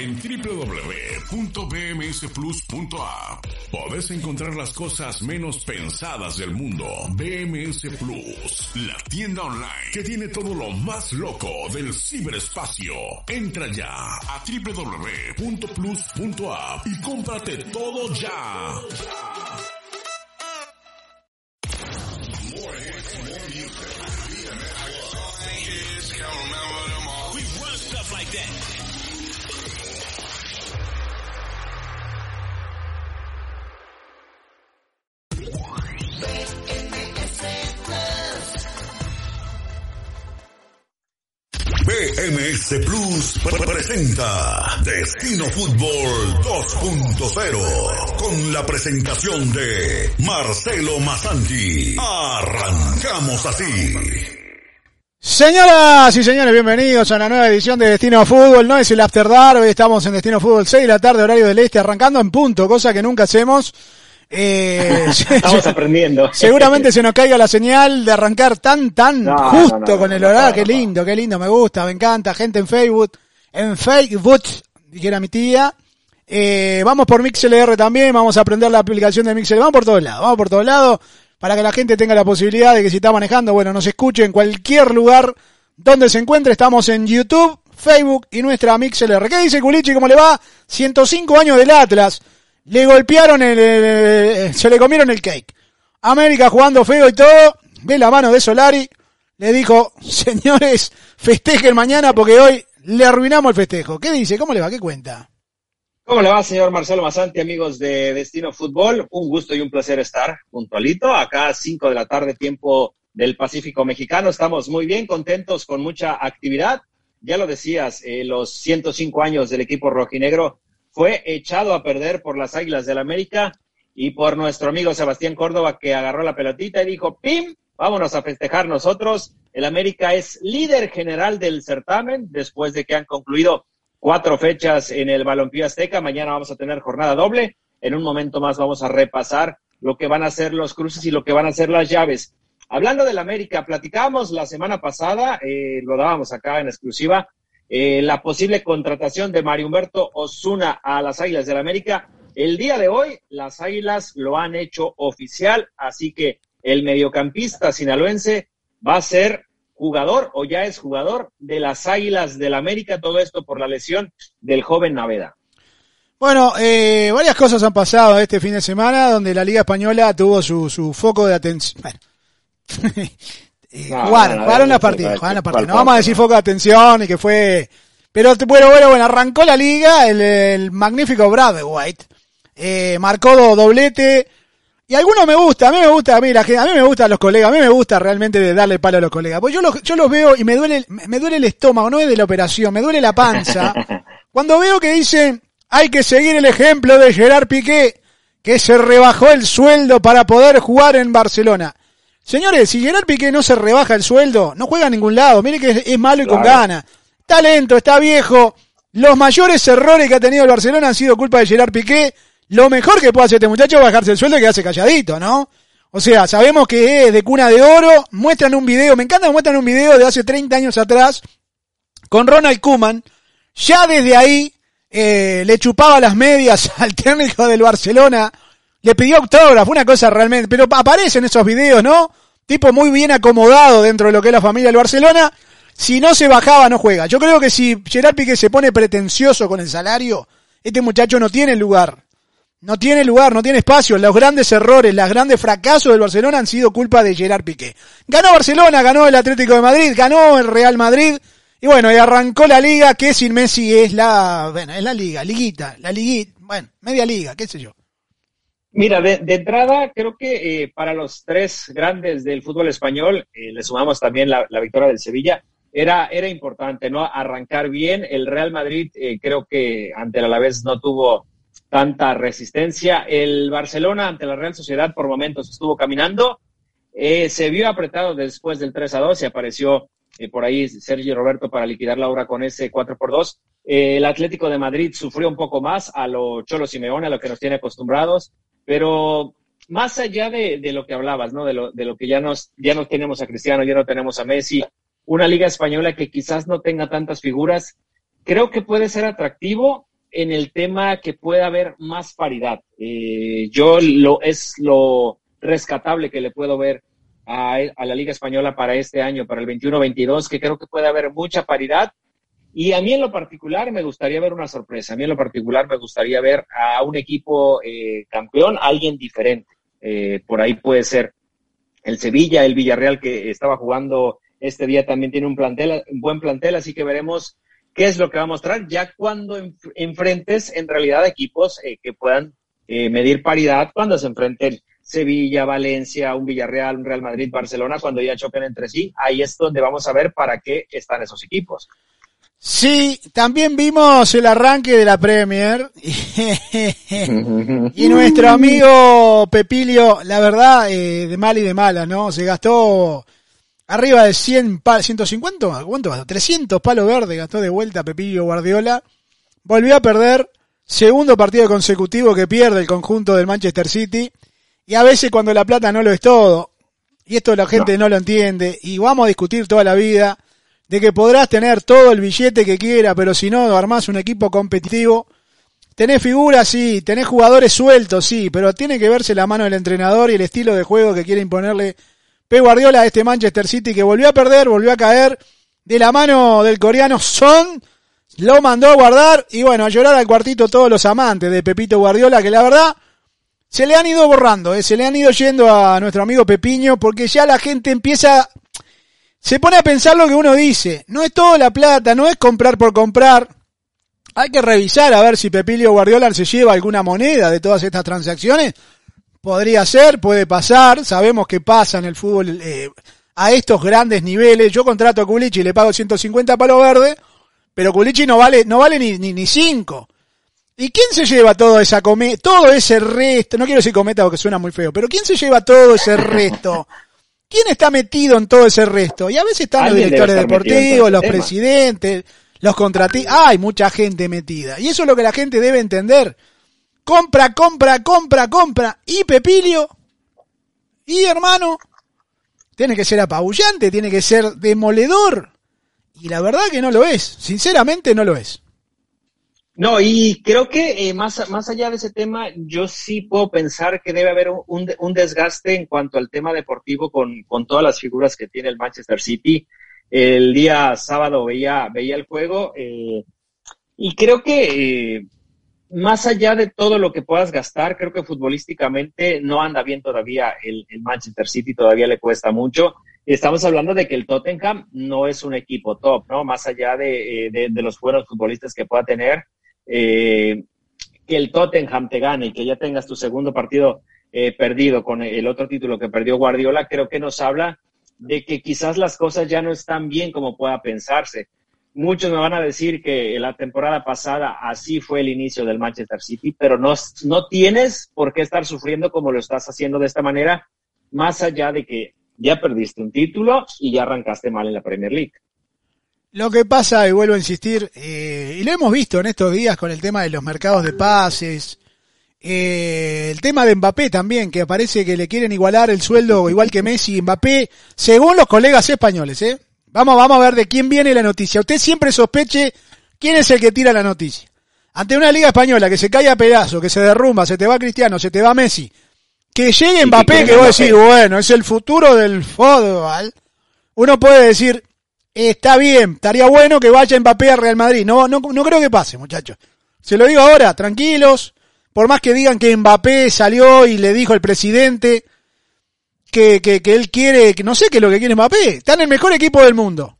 En www.bmsplus.app podés encontrar las cosas menos pensadas del mundo. BMS Plus, la tienda online que tiene todo lo más loco del ciberespacio. Entra ya a www.plus.app y cómprate todo ya. Presenta Destino Fútbol 2.0 con la presentación de Marcelo Masanti. Arrancamos así. Señoras y señores, bienvenidos a una nueva edición de Destino Fútbol. No es el After Dark, hoy estamos en Destino Fútbol 6 de la tarde, horario del este, arrancando en punto, cosa que nunca hacemos. Eh, Estamos aprendiendo. Seguramente se nos caiga la señal de arrancar tan, tan justo con el horario. qué lindo, qué lindo, me gusta, me encanta. Gente en Facebook, en Facebook, dijera mi tía. Eh, vamos por MixLR también, vamos a aprender la aplicación de MixLR. Vamos por todos lados, vamos por todos lados para que la gente tenga la posibilidad de que si está manejando, bueno, nos escuche en cualquier lugar donde se encuentre. Estamos en YouTube, Facebook y nuestra MixLR. ¿Qué dice Culichi? ¿Cómo le va? 105 años del Atlas. Le golpearon el, se le comieron el cake. América jugando feo y todo, ve la mano de Solari, le dijo, señores, festejen mañana porque hoy le arruinamos el festejo. ¿Qué dice? ¿Cómo le va? ¿Qué cuenta? ¿Cómo le va, señor Marcelo Masanti, amigos de Destino Fútbol? Un gusto y un placer estar puntualito, acá a 5 de la tarde, tiempo del Pacífico Mexicano. Estamos muy bien, contentos, con mucha actividad. Ya lo decías, eh, los 105 años del equipo rojinegro fue echado a perder por las Águilas del América y por nuestro amigo Sebastián Córdoba que agarró la pelotita y dijo, ¡pim! Vámonos a festejar nosotros. El América es líder general del certamen después de que han concluido cuatro fechas en el Balompié Azteca. Mañana vamos a tener jornada doble. En un momento más vamos a repasar lo que van a ser los cruces y lo que van a ser las llaves. Hablando del América, platicamos la semana pasada, eh, lo dábamos acá en exclusiva, eh, la posible contratación de Mario Humberto Osuna a las Águilas del América. El día de hoy, las Águilas lo han hecho oficial, así que el mediocampista sinaloense va a ser jugador o ya es jugador de las Águilas del la América, todo esto por la lesión del joven Naveda. Bueno, eh, varias cosas han pasado este fin de semana donde la Liga Española tuvo su, su foco de atención. Bueno, Eh, jugaron, jugaron las partidas, jugaron las partidas. No vamos a decir foco de atención y que fue, pero bueno, bueno, bueno, arrancó la liga el, magnífico Brad White, eh, marcó doblete, y algunos me gusta, a mí me gusta, a mí, la, a mí me gustan los colegas, a mí me gusta realmente darle palo a los colegas, pues yo los, yo los veo y me duele, me duele el estómago, no es de la operación, me duele la panza, cuando veo que dicen, hay que seguir el ejemplo de Gerard Piqué, que se rebajó el sueldo para poder jugar en Barcelona. Señores, si Gerard Piqué no se rebaja el sueldo, no juega a ningún lado. Mire que es, malo y con ganas. Está lento, está viejo. Los mayores errores que ha tenido el Barcelona han sido culpa de Gerard Piqué. Lo mejor que puede hacer este muchacho es bajarse el sueldo y quedarse calladito, ¿no? O sea, sabemos que es de cuna de oro. Muestran un video, me encanta muestran un video de hace 30 años atrás con Ronald Kuman. Ya desde ahí eh, le chupaba las medias al técnico del Barcelona. Le pidió autógrafo, una cosa realmente. Pero aparecen esos videos, ¿no? tipo muy bien acomodado dentro de lo que es la familia del Barcelona. Si no se bajaba, no juega. Yo creo que si Gerard Piqué se pone pretencioso con el salario, este muchacho no tiene lugar. No tiene lugar, no tiene espacio. Los grandes errores, los grandes fracasos del Barcelona han sido culpa de Gerard Piqué. Ganó Barcelona, ganó el Atlético de Madrid, ganó el Real Madrid. Y bueno, y arrancó la liga que sin Messi es la, bueno, es la liga, liguita, la liguita, bueno, media liga, qué sé yo. Mira, de, entrada, creo que eh, para los tres grandes del fútbol español, eh, le sumamos también la, victoria del Sevilla, era, era importante, ¿no? Arrancar bien. El Real Madrid eh, creo que ante el Alavés no tuvo tanta resistencia. El Barcelona ante la Real Sociedad por momentos estuvo caminando. se vio apretado después del 3 a 2 y apareció por ahí Sergio Roberto para liquidar la obra con ese 4 por 2. el Atlético de Madrid sufrió un poco más a lo Cholo Simeone, a lo que nos tiene acostumbrados. Pero más allá de, lo que hablabas, ¿no? De lo, de lo que ya nos, ya no tenemos a Cristiano, ya no tenemos a Messi, una liga española que quizás no tenga tantas figuras, creo que puede ser atractivo en el tema que pueda haber más paridad. Eh, yo lo es lo rescatable que le puedo ver a, la Liga Española para este año, para el 21-22, que creo que puede haber mucha paridad. Y a mí en lo particular me gustaría ver una sorpresa. A mí en lo particular me gustaría ver a un equipo eh, campeón, alguien diferente. Eh, por ahí puede ser el Sevilla, el Villarreal que estaba jugando este día también tiene un plantel, un buen plantel, así que veremos qué es lo que va a mostrar ya cuando enfrentes en realidad equipos eh, que puedan eh, medir paridad cuando se enfrenten Sevilla, Valencia, un Villarreal, un Real Madrid, Barcelona, cuando ya choquen entre sí, ahí es donde vamos a ver para qué están esos equipos. Sí, también vimos el arranque de la Premier y nuestro amigo Pepilio, la verdad, eh, de mal y de mala, ¿no? Se gastó arriba de 100 palos, 150, ¿cuánto 300 palos verdes gastó de vuelta Pepillo Guardiola. Volvió a perder, segundo partido consecutivo que pierde el conjunto del Manchester City. Y a veces cuando la plata no lo es todo, y esto la gente no, lo entiende, y vamos a discutir toda la vida, de que podrás tener todo el billete que quiera, pero si no armás un equipo competitivo, tenés figuras, sí, tenés jugadores sueltos, sí, pero tiene que verse la mano del entrenador y el estilo de juego que quiere imponerle Pep Guardiola, este Manchester City que volvió a perder, volvió a caer de la mano del coreano Son, lo mandó a guardar y bueno, a llorar al cuartito todos los amantes de Pepito Guardiola que la verdad se le han ido borrando, eh, se le han ido yendo a nuestro amigo Pepiño porque ya la gente empieza, se pone a pensar lo que uno dice, no es todo la plata, no es comprar por comprar, hay que revisar a ver si Pepilio Guardiola se lleva alguna moneda de todas estas transacciones Podría ser, puede pasar, sabemos que pasa en el fútbol eh, a estos grandes niveles. Yo contrato a Culichi y le pago 150 palos verdes, pero Culichi no vale, no vale ni, ni, ni cinco. ¿Y quién se lleva todo esa come, todo ese resto? No quiero decir cometa porque suena muy feo, pero ¿quién se lleva todo ese resto? ¿Quién está metido en todo ese resto? Y a veces están los directores deportivos, los presidentes, los contratistas. Hay mucha gente metida. Y eso es lo que la gente debe entender compra, compra, compra, compra. Y Pepilio, y hermano, tiene que ser apabullante, tiene que ser demoledor. Y la verdad que no lo es, sinceramente no lo es. No, y creo que eh, más, más allá de ese tema, yo sí puedo pensar que debe haber un, desgaste en cuanto al tema deportivo con, con, todas las figuras que tiene el Manchester City. El día sábado veía, veía el juego eh, y creo que eh, más allá de todo lo que puedas gastar, creo que futbolísticamente no anda bien todavía el, Manchester City, todavía le cuesta mucho. Estamos hablando de que el Tottenham no es un equipo top, ¿no? Más allá de, eh, los buenos futbolistas que pueda tener, eh, que el Tottenham te gane y que ya tengas tu segundo partido eh, perdido con el otro título que perdió Guardiola, creo que nos habla de que quizás las cosas ya no están bien como pueda pensarse. Muchos me van a decir que la temporada pasada así fue el inicio del Manchester City, pero no, no tienes por qué estar sufriendo como lo estás haciendo de esta manera, más allá de que ya perdiste un título y ya arrancaste mal en la Premier League. Lo que pasa, y vuelvo a insistir, eh, y lo hemos visto en estos días con el tema de los mercados de pases, eh, el tema de Mbappé también, que parece que le quieren igualar el sueldo igual que Messi. Mbappé, según los colegas españoles, ¿eh? Vamos, vamos a ver de quién viene la noticia. Usted siempre sospeche quién es el que tira la noticia. Ante una liga española que se cae a pedazos, que se derrumba, se te va Cristiano, se te va Messi, que llegue Mbappé, que, voy a decir, bueno, es el futuro del fútbol. Uno puede decir, está bien, estaría bueno que vaya Mbappé a Real Madrid. No, no, no creo que pase, muchachos. Se lo digo ahora, tranquilos. Por más que digan que Mbappé salió y le dijo al presidente que, que, que él quiere, que no sé qué es lo que quiere Mbappé, está en el mejor equipo del mundo.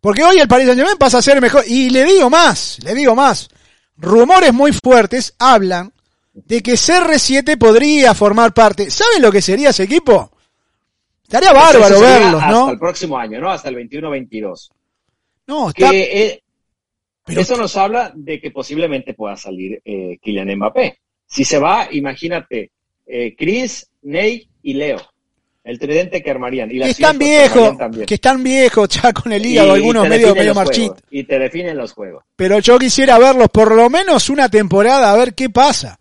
Porque hoy el Paris Saint Germain pasa a ser mejor. Y le digo más, le digo más. Rumores muy fuertes hablan de que CR7 podría formar parte. ¿Saben lo que sería ese equipo? Estaría bárbaro verlos, ¿no? Hasta el próximo año, ¿no? Hasta el 21-22. No, está... Eh, Pero... Eso nos habla de que posiblemente pueda salir eh, Kylian Mbappé. Si se va, imagínate, eh, Chris, Ney y Leo el tridente que armarían. Y que están viejos, que están viejos ya con el hígado, algunos medio, medio marchitos. Y te definen los juegos. Pero yo quisiera verlos por lo menos una temporada, a ver qué pasa.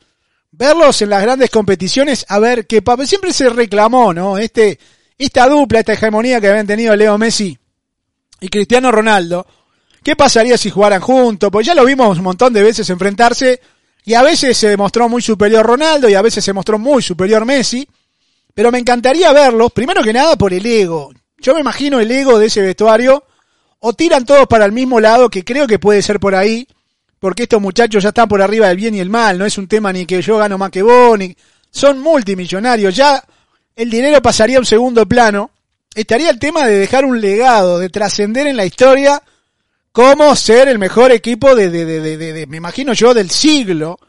Verlos en las grandes competiciones, a ver qué pasa. Siempre se reclamó, ¿no? Este, esta dupla, esta hegemonía que habían tenido Leo Messi y Cristiano Ronaldo, ¿Qué pasaría si jugaran juntos? Pues ya lo vimos un montón de veces enfrentarse y a veces se demostró muy superior Ronaldo y a veces se mostró muy superior Messi. Pero me encantaría verlos, primero que nada por el ego. Yo me imagino el ego de ese vestuario. O tiran todos para el mismo lado, que creo que puede ser por ahí. Porque estos muchachos ya están por arriba del bien y el mal. No es un tema ni que yo gano más que vos, ni... Son multimillonarios. Ya el dinero pasaría a un segundo plano. Estaría el tema de dejar un legado, de trascender en la historia cómo ser el mejor equipo de, de, de, de, me imagino yo, del siglo,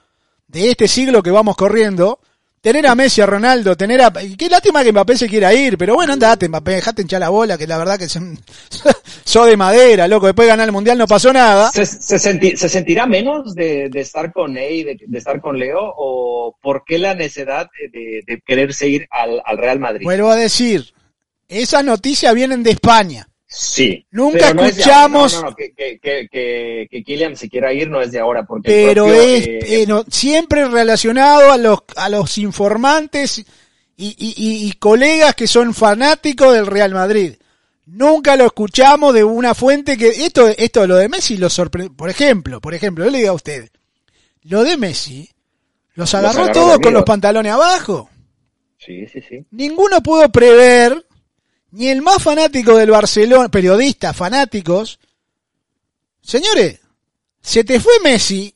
de este siglo que vamos corriendo. Tener a Messi, a Ronaldo, tener a... Qué lástima que Mbappé se quiera ir, pero bueno, andate Mbappé, dejate hinchar la bola, que la verdad que son... so de madera, loco, después de ganar el Mundial no pasó nada. ¿Se, se, ¿se sentirá menos de, de estar con Ney, de, de, estar con Leo, o por qué la necesidad de, de quererse ir al, al Real Madrid? Vuelvo a decir, esas noticias vienen de España. Sí. Nunca escuchamos. No, no, no, que, que, que, que, Kylian se quiera ir no es de ahora. Porque pero propio, es eh, eh, siempre relacionado a los, a los informantes y, y, y, y, colegas que son fanáticos del Real Madrid. Nunca lo escuchamos de una fuente que. Esto, esto lo de Messi lo sorprende. Por ejemplo, por ejemplo, yo le digo a usted. Lo de Messi los agarró, los agarró todos con los pantalones abajo. Sí, sí, sí. Ninguno pudo prever ni el más fanático del Barcelona, periodistas fanáticos, señores, se te fue Messi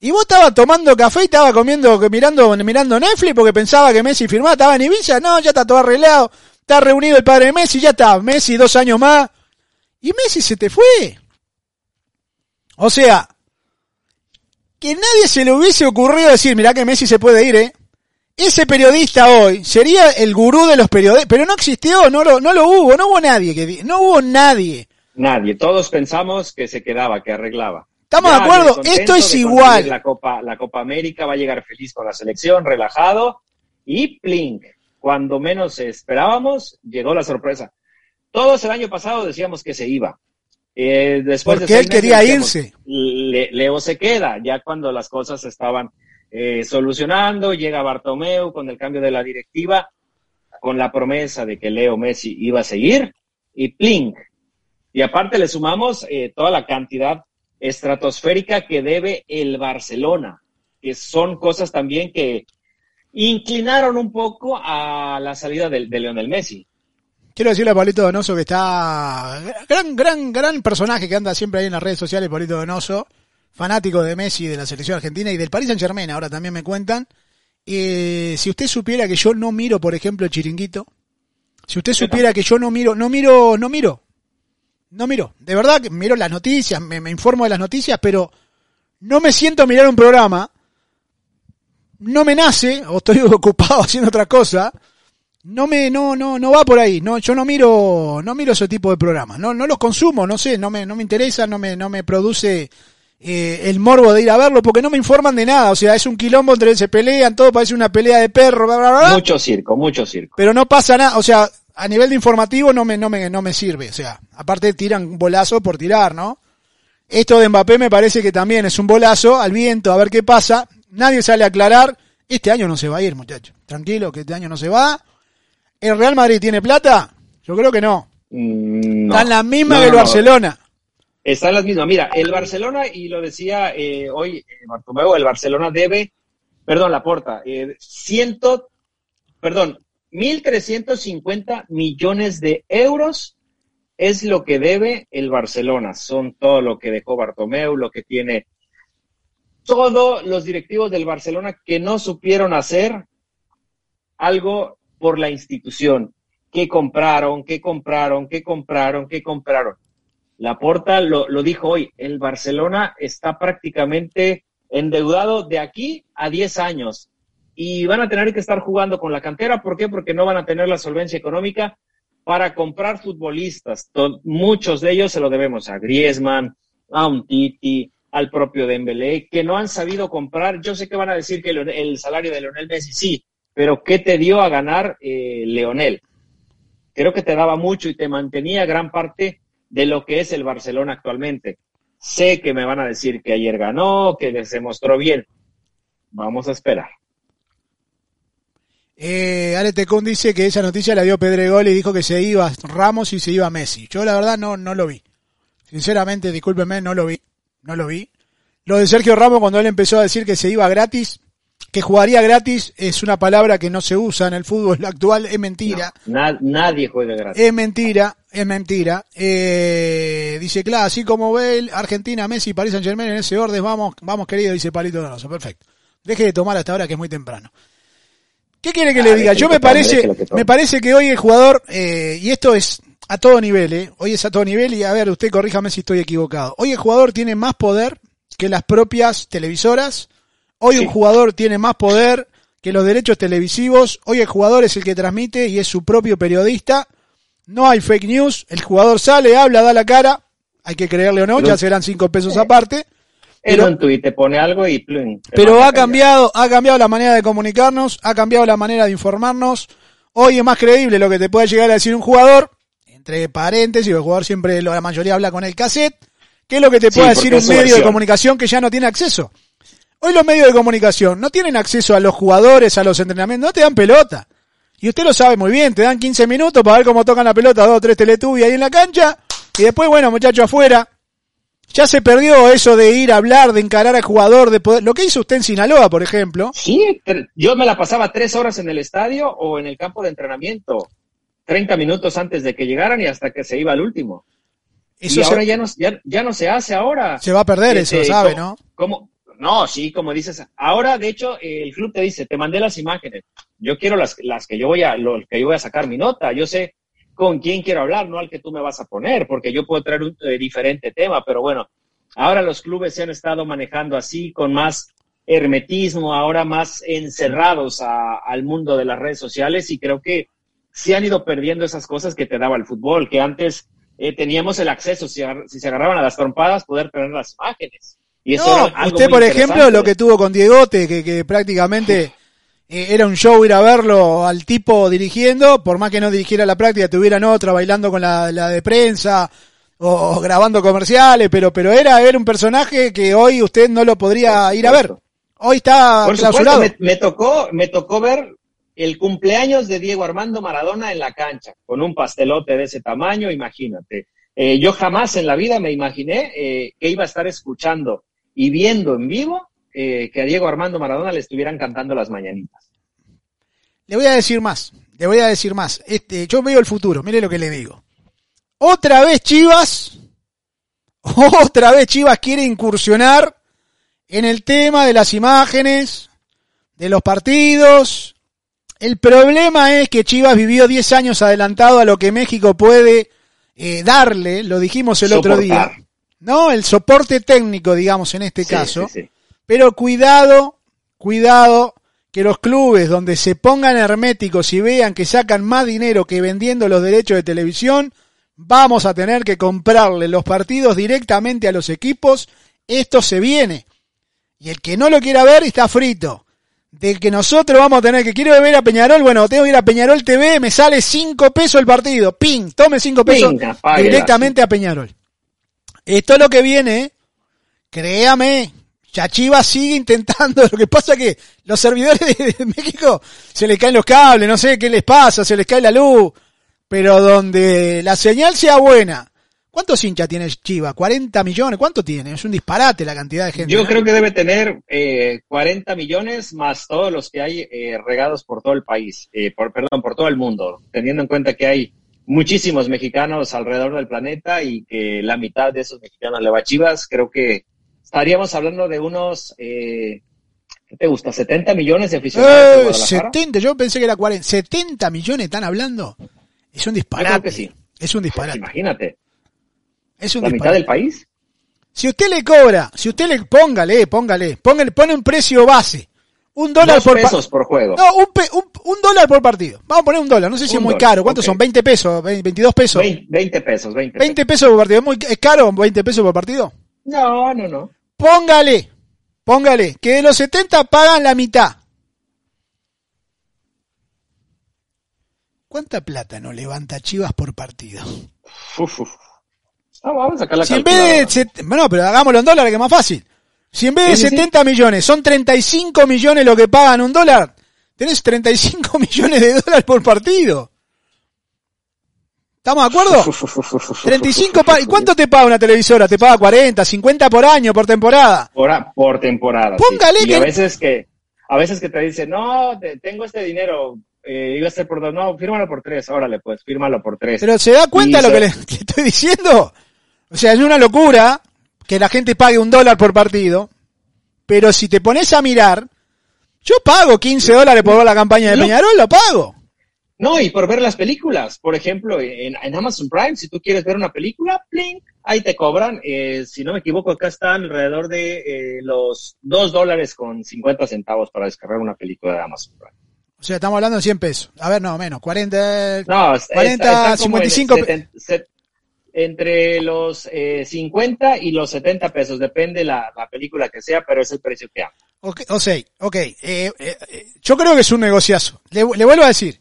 y vos estabas tomando café y estabas comiendo, mirando, mirando Netflix porque pensaba que Messi firmaba, estaba en Ibiza, no, ya está todo arreglado, está reunido el padre de Messi, ya está, Messi dos años más, y Messi se te fue. O sea, que nadie se le hubiese ocurrido decir, mirá que Messi se puede ir, eh. Ese periodista hoy sería el gurú de los periodistas, pero no existió, no lo, no lo hubo, no hubo nadie que no hubo nadie. Nadie, todos pensamos que se quedaba, que arreglaba. Estamos ya, de acuerdo, esto es igual. La Copa, la Copa América va a llegar feliz con la selección, relajado y plink. Cuando menos esperábamos, llegó la sorpresa. Todos el año pasado decíamos que se iba. Eh, después Porque de él quería irse. Le, Leo se queda, ya cuando las cosas estaban eh, solucionando, llega Bartomeu con el cambio de la directiva, con la promesa de que Leo Messi iba a seguir, y plink. Y aparte le sumamos eh, toda la cantidad estratosférica que debe el Barcelona, que son cosas también que inclinaron un poco a la salida de, de Leonel Messi. Quiero decirle a Pablito Donoso que está gran, gran, gran personaje que anda siempre ahí en las redes sociales, Pablito Donoso fanático de Messi, de la selección argentina y del Paris Saint Germain, ahora también me cuentan. Eh, si usted supiera que yo no miro, por ejemplo, el chiringuito, si usted supiera que yo no miro, no miro, no miro, no miro, de verdad que miro las noticias, me, me informo de las noticias, pero no me siento a mirar un programa, no me nace, o estoy ocupado haciendo otra cosa, no me, no, no, no va por ahí, no, yo no miro, no miro ese tipo de programas, no, no los consumo, no sé, no me, no me interesa, no me, no me produce eh, el morbo de ir a verlo porque no me informan de nada. O sea, es un quilombo entre se pelean, todo parece una pelea de perro, bla, bla, bla. Mucho circo, mucho circo. Pero no pasa nada. O sea, a nivel de informativo no me, no me, no me sirve. O sea, aparte tiran bolazo por tirar, ¿no? Esto de Mbappé me parece que también es un bolazo al viento, a ver qué pasa. Nadie sale a aclarar. Este año no se va a ir, muchachos. Tranquilo, que este año no se va. ¿El Real Madrid tiene plata? Yo creo que no. Mm, no. Están la misma No, que el. Barcelona. Están las mismas. Mira, el Barcelona, y lo decía eh, hoy eh, Bartomeu, el Barcelona debe, perdón, la porta, eh, ciento, perdón, 1.350 millones de euros es lo que debe el Barcelona. Son todo lo que dejó Bartomeu, lo que tiene todos los directivos del Barcelona que no supieron hacer algo por la institución. ¿Qué compraron? ¿Qué compraron? ¿Qué compraron? ¿Qué compraron? Laporta lo, lo dijo hoy, el Barcelona está prácticamente endeudado de aquí a 10 años y van a tener que estar jugando con la cantera. ¿Por qué? Porque no van a tener la solvencia económica para comprar futbolistas. Muchos de ellos se lo debemos a Griezmann, a un Titi, al propio Dembélé, que no han sabido comprar. Yo sé que van a decir que Leonel- el salario de Leonel Messi sí, pero ¿qué te dio a ganar eh, Leonel? Creo que te daba mucho y te mantenía gran parte de lo que es el Barcelona actualmente. Sé que me van a decir que ayer ganó, que se mostró bien. Vamos a esperar. Eh, Ale Tecón dice que esa noticia la dio Pedregol y dijo que se iba Ramos y se iba Messi. Yo la verdad no, no lo vi. Sinceramente, discúlpenme, no lo vi. No lo vi. Lo de Sergio Ramos cuando él empezó a decir que se iba gratis, que jugaría gratis, es una palabra que no se usa en el fútbol actual, es mentira. nadie juega gratis. Es mentira, es mentira. Eh, dice, claro, así como ve Argentina, Messi, París Saint Germain en ese orden, vamos, vamos querido, dice Palito Donoso. Perfecto. Deje de tomar hasta ahora que es muy temprano. ¿Qué quiere que le diga? Yo me parece, me parece que hoy el jugador, eh, y esto es a todo nivel, eh, hoy es a todo nivel y a ver, usted corríjame si estoy equivocado. Hoy el jugador tiene más poder que las propias televisoras. Hoy un jugador tiene más poder que los derechos televisivos. Hoy el jugador es el que transmite y es su propio periodista. No hay fake news. El jugador sale, habla, da la cara. Hay que creerle o no, ya serán cinco pesos aparte. Pero, en Twitter te pone algo y Pero ha cambiado, ha cambiado la manera de comunicarnos, ha cambiado la manera de informarnos. Hoy es más creíble lo que te puede llegar a decir un jugador, entre paréntesis, el jugador siempre, la mayoría habla con el cassette, ¿Qué es lo que te puede decir un medio de comunicación que ya no tiene acceso? Hoy los medios de comunicación no tienen acceso a los jugadores, a los entrenamientos, no te dan pelota. Y usted lo sabe muy bien, te dan 15 minutos para ver cómo tocan la pelota dos o tres teletubbies ahí en la cancha, y después, bueno, muchacho afuera. Ya se perdió eso de ir a hablar, de encarar al jugador, de poder... Lo que hizo usted en Sinaloa, por ejemplo. Sí, yo me la pasaba tres horas en el estadio o en el campo de entrenamiento. 30 minutos antes de que llegaran y hasta que se iba al último. Eso y ahora ya no, ya, no se hace ahora. Se va a perder eso, este, ¿sabe, no? ¿cómo? No, sí, como dices. Ahora, de hecho, el club te dice, te mandé las imágenes. Yo quiero las, las que yo voy a, los que yo voy a sacar mi nota. Yo sé con quién quiero hablar, no al que tú me vas a poner, porque yo puedo traer un eh, diferente tema, pero bueno, ahora los clubes se han estado manejando así, con más hermetismo, ahora más encerrados al mundo de las redes sociales y creo que se han ido perdiendo esas cosas que te daba el fútbol, que antes eh, teníamos el acceso, si, se agarraban a las trompadas, poder tener las imágenes. Y eso usted, por ejemplo, lo que tuvo con Diegote, que, que prácticamente eh, era un show ir a verlo al tipo dirigiendo, por más que no dirigiera la práctica, tuvieran otra bailando con la, de prensa o, grabando comerciales, pero, pero era, ver un personaje que hoy usted no lo podría ir a ver. Hoy está clausurado. me, tocó, me tocó ver el cumpleaños de Diego Armando Maradona en la cancha, con un pastelote de ese tamaño, imagínate. Eh, yo jamás en la vida me imaginé eh, que iba a estar escuchando y viendo en vivo eh, que a Diego Armando Maradona le estuvieran cantando las mañanitas. Le voy a decir más, le voy a decir más. Este, yo veo el futuro, mire lo que le digo. Otra vez Chivas, otra vez Chivas quiere incursionar en el tema de las imágenes, de los partidos, el problema es que Chivas vivió 10 años adelantado a lo que México puede eh, darle, lo dijimos el otro día, ¿no? El soporte técnico, digamos, en este caso. Pero cuidado, cuidado, que los clubes donde se pongan herméticos y vean que sacan más dinero que vendiendo los derechos de televisión, vamos a tener que comprarle los partidos directamente a los equipos. Esto se viene. Y el que no lo quiera ver está frito de que nosotros vamos a tener que quiero ver a Peñarol, bueno, tengo que ir a Peñarol TV, me sale 5 pesos el partido, ping, tome 5 pesos directamente a Peñarol. Esto es lo que viene, créame, Chachiva sigue intentando, lo que pasa que los servidores de México se les caen los cables, no sé qué les pasa, se les cae la luz, pero donde la señal sea buena, ¿Cuántos hinchas tiene Chiva? ¿40 millones? ¿Cuánto tiene? Es un disparate la cantidad de gente. Yo creo que debe tener eh, 40 millones más todos los que hay eh, regados por todo el país, eh, por, perdón, por todo el mundo, teniendo en cuenta que hay muchísimos mexicanos alrededor del planeta y que la mitad de esos mexicanos le va a Chivas, creo que estaríamos hablando de unos, eh, ¿qué te gusta? ¿70 millones de aficionados? 70, yo pensé que era 40. ¿70 millones están hablando? Es un disparate. sí. Es un disparate. imagínate. Es un ¿La mitad del país? Si usted le cobra, si usted le, póngale, póngale, póngale, pone un precio base. Un dólar por pesos por juego. No, un, un, dólar por partido. Vamos a poner un dólar. No sé si es muy caro. ¿Cuántos son? ¿20 pesos? ¿22 pesos? 20, pesos. 20, 20 pesos por partido. ¿Es, muy, ¿Es caro 20 pesos por partido? No, no, no. Póngale. Póngale. Que de los 70 pagan la mitad. ¿Cuánta plata no levanta Chivas por partido? Uf, uf. Ah, vamos a sacar la si en vez de, bueno, pero hagámoslo en dólares que es más fácil. Si en vez de 70 millones son 35 millones lo que pagan un dólar, tenés 35 millones de dólares por partido. ¿Estamos de acuerdo? 35 ¿Y cuánto te paga una televisora? ¿Te paga 40, 50 por año, por temporada? Por, por temporada. Póngale Y a veces que, a veces que te dicen, no, tengo este dinero, eh, iba a ser por dos, no, fírmalo por tres, órale, pues, fírmalo por tres. Pero ¿se da cuenta lo que le, estoy diciendo? O sea, es una locura que la gente pague un dólar por partido, pero si te pones a mirar, yo pago 15 dólares por ver la campaña de Peñarol, lo pago. No, y por ver las películas. Por ejemplo, en, Amazon Prime, si tú quieres ver una película, plink, ahí te cobran. Eh, si no me equivoco, acá están alrededor de eh, los 2 dólares con 50 centavos para descargar una película de Amazon Prime. O sea, estamos hablando de 100 pesos. A ver, no, menos. 40, no, 40 55 entre los eh, 50 y los 70 pesos, depende la, la película que sea, pero es el precio que hago. Ok, o sea, ok. Eh, eh, yo creo que es un negociazo. Le, le vuelvo a decir,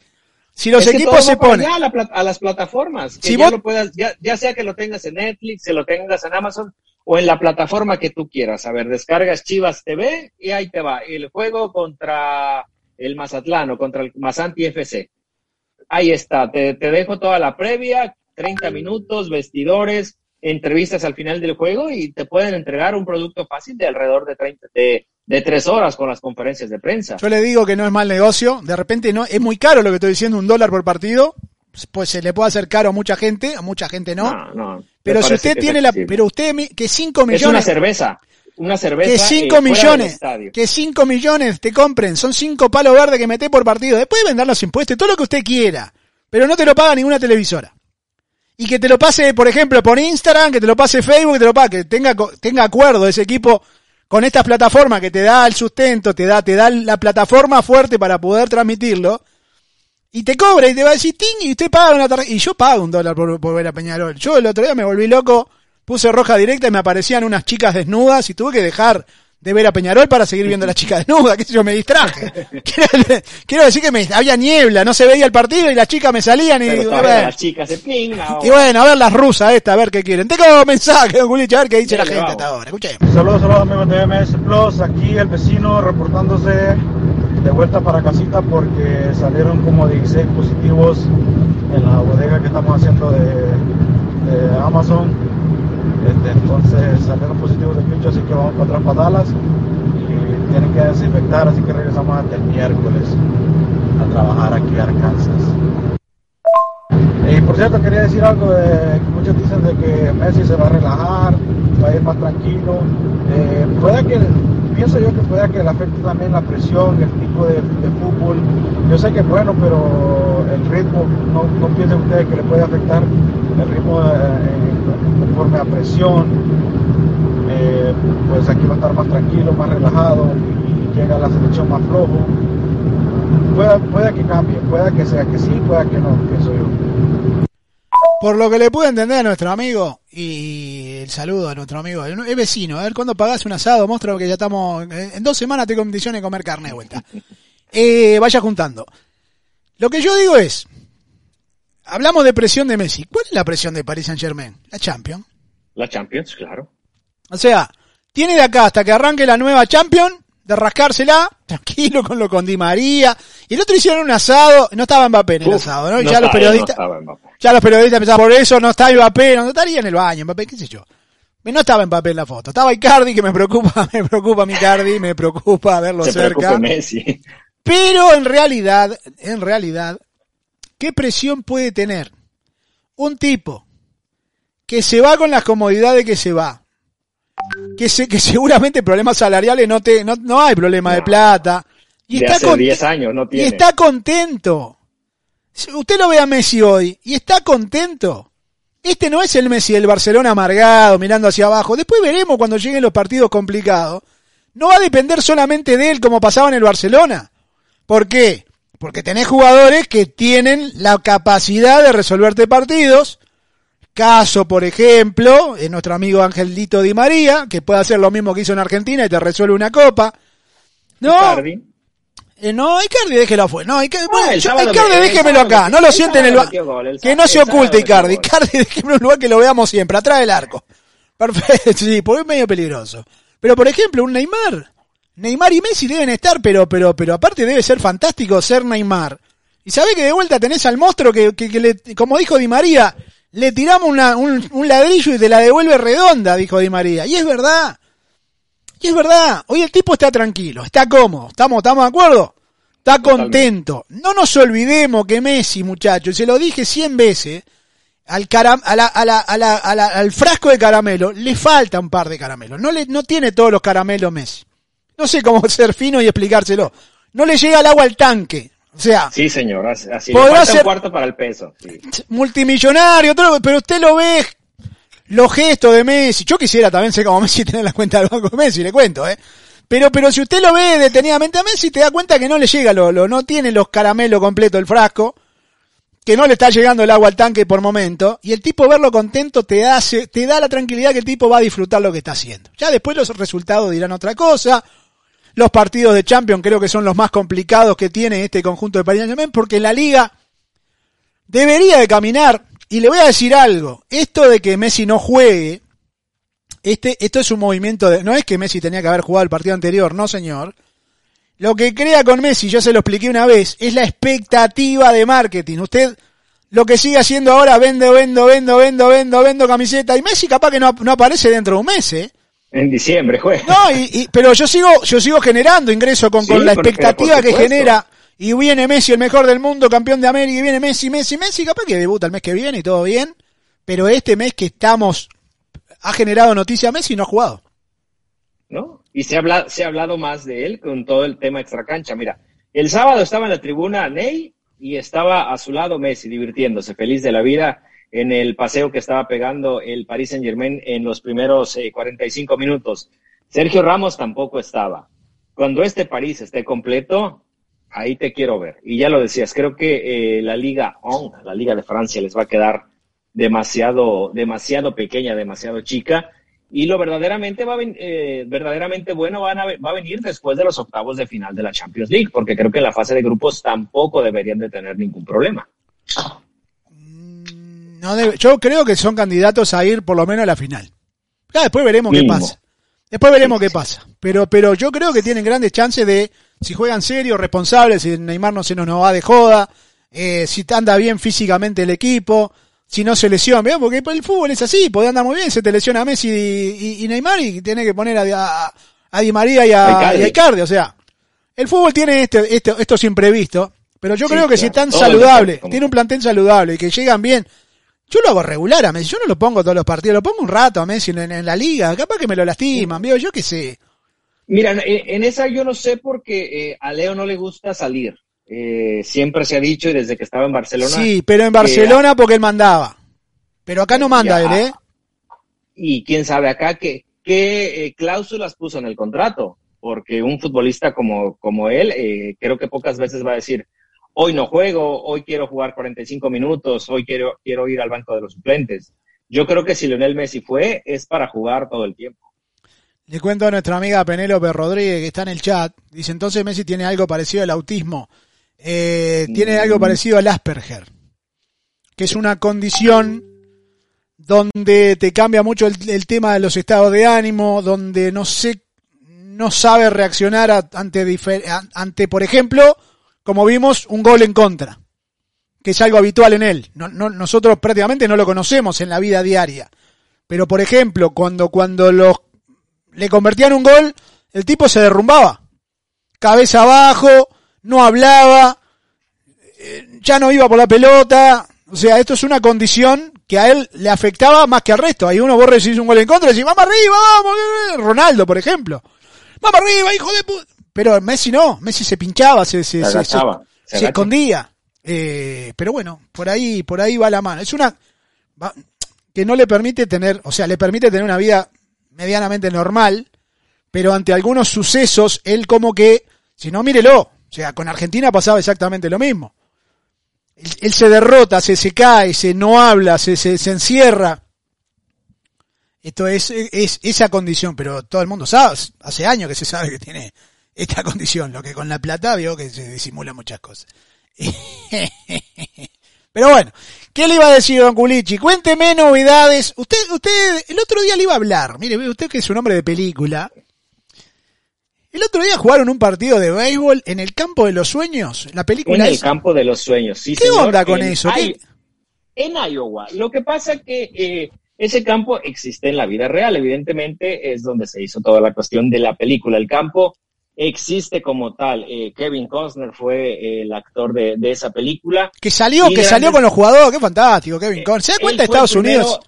si los equipos se ponen a, las plataformas, que ya lo puedas, ya, ya, sea que lo tengas en Netflix, se lo tengas en Amazon o en la plataforma que tú quieras. A ver, descargas Chivas TV y ahí te va. El juego contra el Mazatlán o contra el Mazanti FC. Ahí está, te, te dejo toda la previa, 30 minutos, vestidores, entrevistas al final del juego y te pueden entregar un producto fácil de alrededor de 30, de de tres horas con las conferencias de prensa. Yo le digo que no es mal negocio, de repente no, es muy caro lo que estoy diciendo, un dólar por partido, pues se le puede hacer caro a mucha gente, a mucha gente no. no, no pero si usted tiene la, pero usted, que 5 millones. Es una cerveza. Una cerveza. Que 5 eh, millones. Que 5 millones te compren. Son 5 palos verdes que metés por partido. Después vender los impuestos, todo lo que usted quiera. Pero no te lo paga ninguna televisora. Y que te lo pase, por ejemplo, por Instagram, que te lo pase Facebook, que te lo pague, que tenga, tenga acuerdo ese equipo con estas plataformas que te da el sustento, te da, te da la plataforma fuerte para poder transmitirlo, y te cobra y te va a decir, ting, y usted paga una tarjeta, y yo pago un dólar por, por ver a Peñarol. Yo el otro día me volví loco, puse roja directa y me aparecían unas chicas desnudas y tuve que dejar de ver a Peñarol para seguir viendo a la chica desnuda, que yo, me distraje. quiero, decir que me, había niebla, no se veía el partido y las chicas me salían y digo, las chicas se y bueno, a ver las rusas esta, a ver qué quieren. Tengo mensaje, don Gulich, a ver qué dice la gente hasta ahora. Escuchemos. Saludos, saludos amigos de MS Plus, aquí el vecino reportándose de vuelta para casita porque salieron como 16 positivos en la bodega que estamos haciendo de, de Amazon este, entonces salieron positivos de pincho, así que vamos para atrás para Dallas y tienen que desinfectar, así que regresamos hasta el miércoles a trabajar aquí a Arkansas. Y por cierto, quería decir algo de que muchos dicen de que Messi se va a relajar, va a ir más tranquilo. Eh, puede que, pienso yo que pueda que le afecte también la presión, el tipo de, fútbol. Yo sé que es bueno, pero el ritmo, no, no piensen ustedes que le puede afectar el ritmo eh, conforme a presión. Eh, pues aquí va a estar más tranquilo, más relajado y llega la selección más flojo. Puede, que cambie, puede que sea que sí, puede que no, pienso yo. Por lo que le pude entender a nuestro amigo, y el saludo a nuestro amigo, es vecino, a ver cuando pagás un asado, muestra que ya estamos, en dos semanas te condiciones de comer carne de vuelta. Eh, vaya juntando. Lo que yo digo es, hablamos de presión de Messi, ¿cuál es la presión de Paris Saint Germain? La Champions. La Champions, claro. O sea, tiene de acá hasta que arranque la nueva Champions, de rascársela, tranquilo con lo con Di María. Y el otro hicieron un asado, no estaba Mbappé en el asado, ¿no? ya los periodistas, ya los periodistas pensaban, por eso no está Mbappé, no estaría en el baño, Mbappé, qué sé yo. No estaba Mbappé en la foto, estaba Icardi, que me preocupa, me preocupa mi Icardi, me preocupa verlo cerca. Pero en realidad, en realidad, ¿qué presión puede tener un tipo que se va con las comodidades que se va? Que, se, que seguramente problemas salariales no, te, no, no hay problema de plata. Y está, hace 10 años no tiene. y está contento. Usted lo ve a Messi hoy y está contento. Este no es el Messi del Barcelona amargado, mirando hacia abajo. Después veremos cuando lleguen los partidos complicados. No va a depender solamente de él como pasaba en el Barcelona. ¿Por qué? Porque tenés jugadores que tienen la capacidad de resolverte partidos. Caso, por ejemplo, es nuestro amigo Angelito Di María, que puede hacer lo mismo que hizo en Argentina y te resuelve una copa. No, eh, no, Icardi déjelo afuera. No, Icardi, ah, Icardi déjemelo acá. No lo siente en el Que no se oculte Icardi. Icardi déjemelo en un lugar que lo veamos siempre, atrás del arco. Perfecto, sí, porque es medio peligroso. Pero por ejemplo, un Neymar. Neymar y Messi deben estar, pero, pero, pero aparte debe ser fantástico ser Neymar. Y sabe que de vuelta tenés al monstruo que, que, le, como dijo Di María, le tiramos una, un, un, ladrillo y te la devuelve redonda, dijo Di María. Y es verdad. Y es verdad. Hoy el tipo está tranquilo, está cómodo. ¿Estamos, estamos de acuerdo? Está contento. No nos olvidemos que Messi, muchachos, se lo dije cien veces, al, a la, a la, a la, al frasco de caramelo le falta un par de caramelos. No, le, no tiene todos los caramelos Messi. No sé cómo ser fino y explicárselo. No le llega el agua al tanque. O sea, sí, señor, así podrá ser un cuarto para el peso. Multimillonario, pero usted lo ve los gestos de Messi. Yo quisiera también ser como Messi tener la cuenta del banco de Messi, le cuento, ¿eh? Pero, pero si usted lo ve detenidamente a Messi, te da cuenta que no le llega lo, lo no tiene los caramelos completos el frasco, que no le está llegando el agua al tanque por momento, y el tipo verlo contento te hace, te da la tranquilidad que el tipo va a disfrutar lo que está haciendo. Ya después los resultados dirán otra cosa, los partidos de Champions creo que son los más complicados que tiene este conjunto de Paris Saint-Germain porque la liga debería de caminar. Y le voy a decir algo. Esto de que Messi no juegue, este, esto es un movimiento de, no es que Messi tenía que haber jugado el partido anterior, no señor. Lo que crea con Messi, yo se lo expliqué una vez, es la expectativa de marketing. Usted lo que sigue haciendo ahora, vendo, vendo, vendo, vendo, vendo, vendo camiseta. Y Messi capaz que no, no aparece dentro de un mes, ¿eh? En diciembre juega. No, y, pero yo sigo, yo sigo generando ingreso con, con la expectativa que genera. Y viene Messi, el mejor del mundo, campeón de América, y viene Messi, Messi, Messi, capaz que debuta el mes que viene y todo bien. Pero este mes que estamos, ha generado noticia Messi y no ha jugado. ¿No? Y se ha, hablado, se ha hablado más de él con todo el tema extracancha. Mira, el sábado estaba en la tribuna Ney y estaba a su lado Messi divirtiéndose, feliz de la vida en el paseo que estaba pegando el Paris Saint Germain en los primeros 45 eh, minutos. Sergio Ramos tampoco estaba. Cuando este París esté completo, ahí te quiero ver. Y ya lo decías, creo que eh, la Liga ON, la Liga de Francia, les va a quedar demasiado, demasiado pequeña, demasiado chica. Y lo verdaderamente, va eh, verdaderamente bueno va a venir después de los octavos de final de la Champions League, porque creo que en la fase de grupos tampoco deberían de tener ningún problema yo creo que son candidatos a ir por lo menos a la final. Ya después veremos qué pasa. Después veremos qué pasa. Pero, pero yo creo que tienen grandes chances de, si juegan serio, responsables, si Neymar no se nos va de joda, eh, si anda bien físicamente el equipo, si no se lesiona, porque el fútbol es así, puede andar muy bien, se te lesiona Messi y, Neymar y tiene que poner a, a, Di María y a, Icardi. o sea, el fútbol tiene este, este, estos imprevistos, pero yo creo que si están saludables, tiene un plantel saludable y que llegan bien, yo lo hago regular a Messi, yo no lo pongo todos los partidos, lo pongo un rato a Messi en, la liga, capaz que me lo lastiman, veo yo qué sé. Mira, en, esa yo no sé porque eh, a Leo no le gusta salir. Eh, siempre se ha dicho y desde que estaba en Barcelona. Sí, pero en Barcelona porque él mandaba. Pero acá no manda él, ¿eh? Y quién sabe acá qué, qué eh, cláusulas puso en el contrato. Porque un futbolista como, como él, creo que pocas veces va a decir, hoy no juego, hoy quiero jugar 45 minutos, hoy quiero, quiero ir al banco de los suplentes. Yo creo que si Lionel Messi fue, es para jugar todo el tiempo. Le cuento a nuestra amiga Penélope Rodríguez, que está en el chat, dice entonces Messi tiene algo parecido al autismo, eh, tiene algo mm. parecido al Asperger, que es una condición donde te cambia mucho el, tema de los estados de ánimo, donde no sé, no sabe reaccionar ante, ante, por ejemplo, como vimos, un gol en contra, que es algo habitual en él. nosotros prácticamente no lo conocemos en la vida diaria. Pero, por ejemplo, cuando, cuando los, le convertían un gol, el tipo se derrumbaba. Cabeza abajo, no hablaba, eh, ya no iba por la pelota. O sea, esto es una condición que a él le afectaba más que al resto. Hay uno, vos recibís un gol en contra y decís, vamos arriba, vamos, Ronaldo, por ejemplo. Vamos arriba, hijo de puta. Pero Messi no, Messi se pinchaba, se, se, se, escondía. Eh, pero bueno, por ahí, por ahí va la mano. Es una que no le permite tener, o sea, le permite tener una vida medianamente normal, pero ante algunos sucesos, él como que, si no, mírelo, o sea, con Argentina pasaba exactamente lo mismo. Él, se derrota, se, se cae, se no habla, se, se, se encierra. Esto es, es esa condición, pero todo el mundo sabe, hace años que se sabe que tiene esta condición, lo que con la plata veo que se disimula muchas cosas. Pero bueno, ¿qué le iba a decir don Culichi? Cuénteme novedades. Usted, usted, el otro día le iba a hablar, mire, usted que es un hombre de película. El otro día jugaron un partido de béisbol en el campo de los sueños, la película. En el campo de los sueños, sí. ¿Qué onda con eso? En Iowa. Lo que pasa que eh, ese campo existe en la vida real, evidentemente es donde se hizo toda la cuestión de la película. El campo existe como tal. Eh, Kevin Costner fue eh, el actor de, esa película. Que salió, que salió con los jugadores, qué fantástico, Kevin Costner. ¿Se da cuenta de Estados Unidos?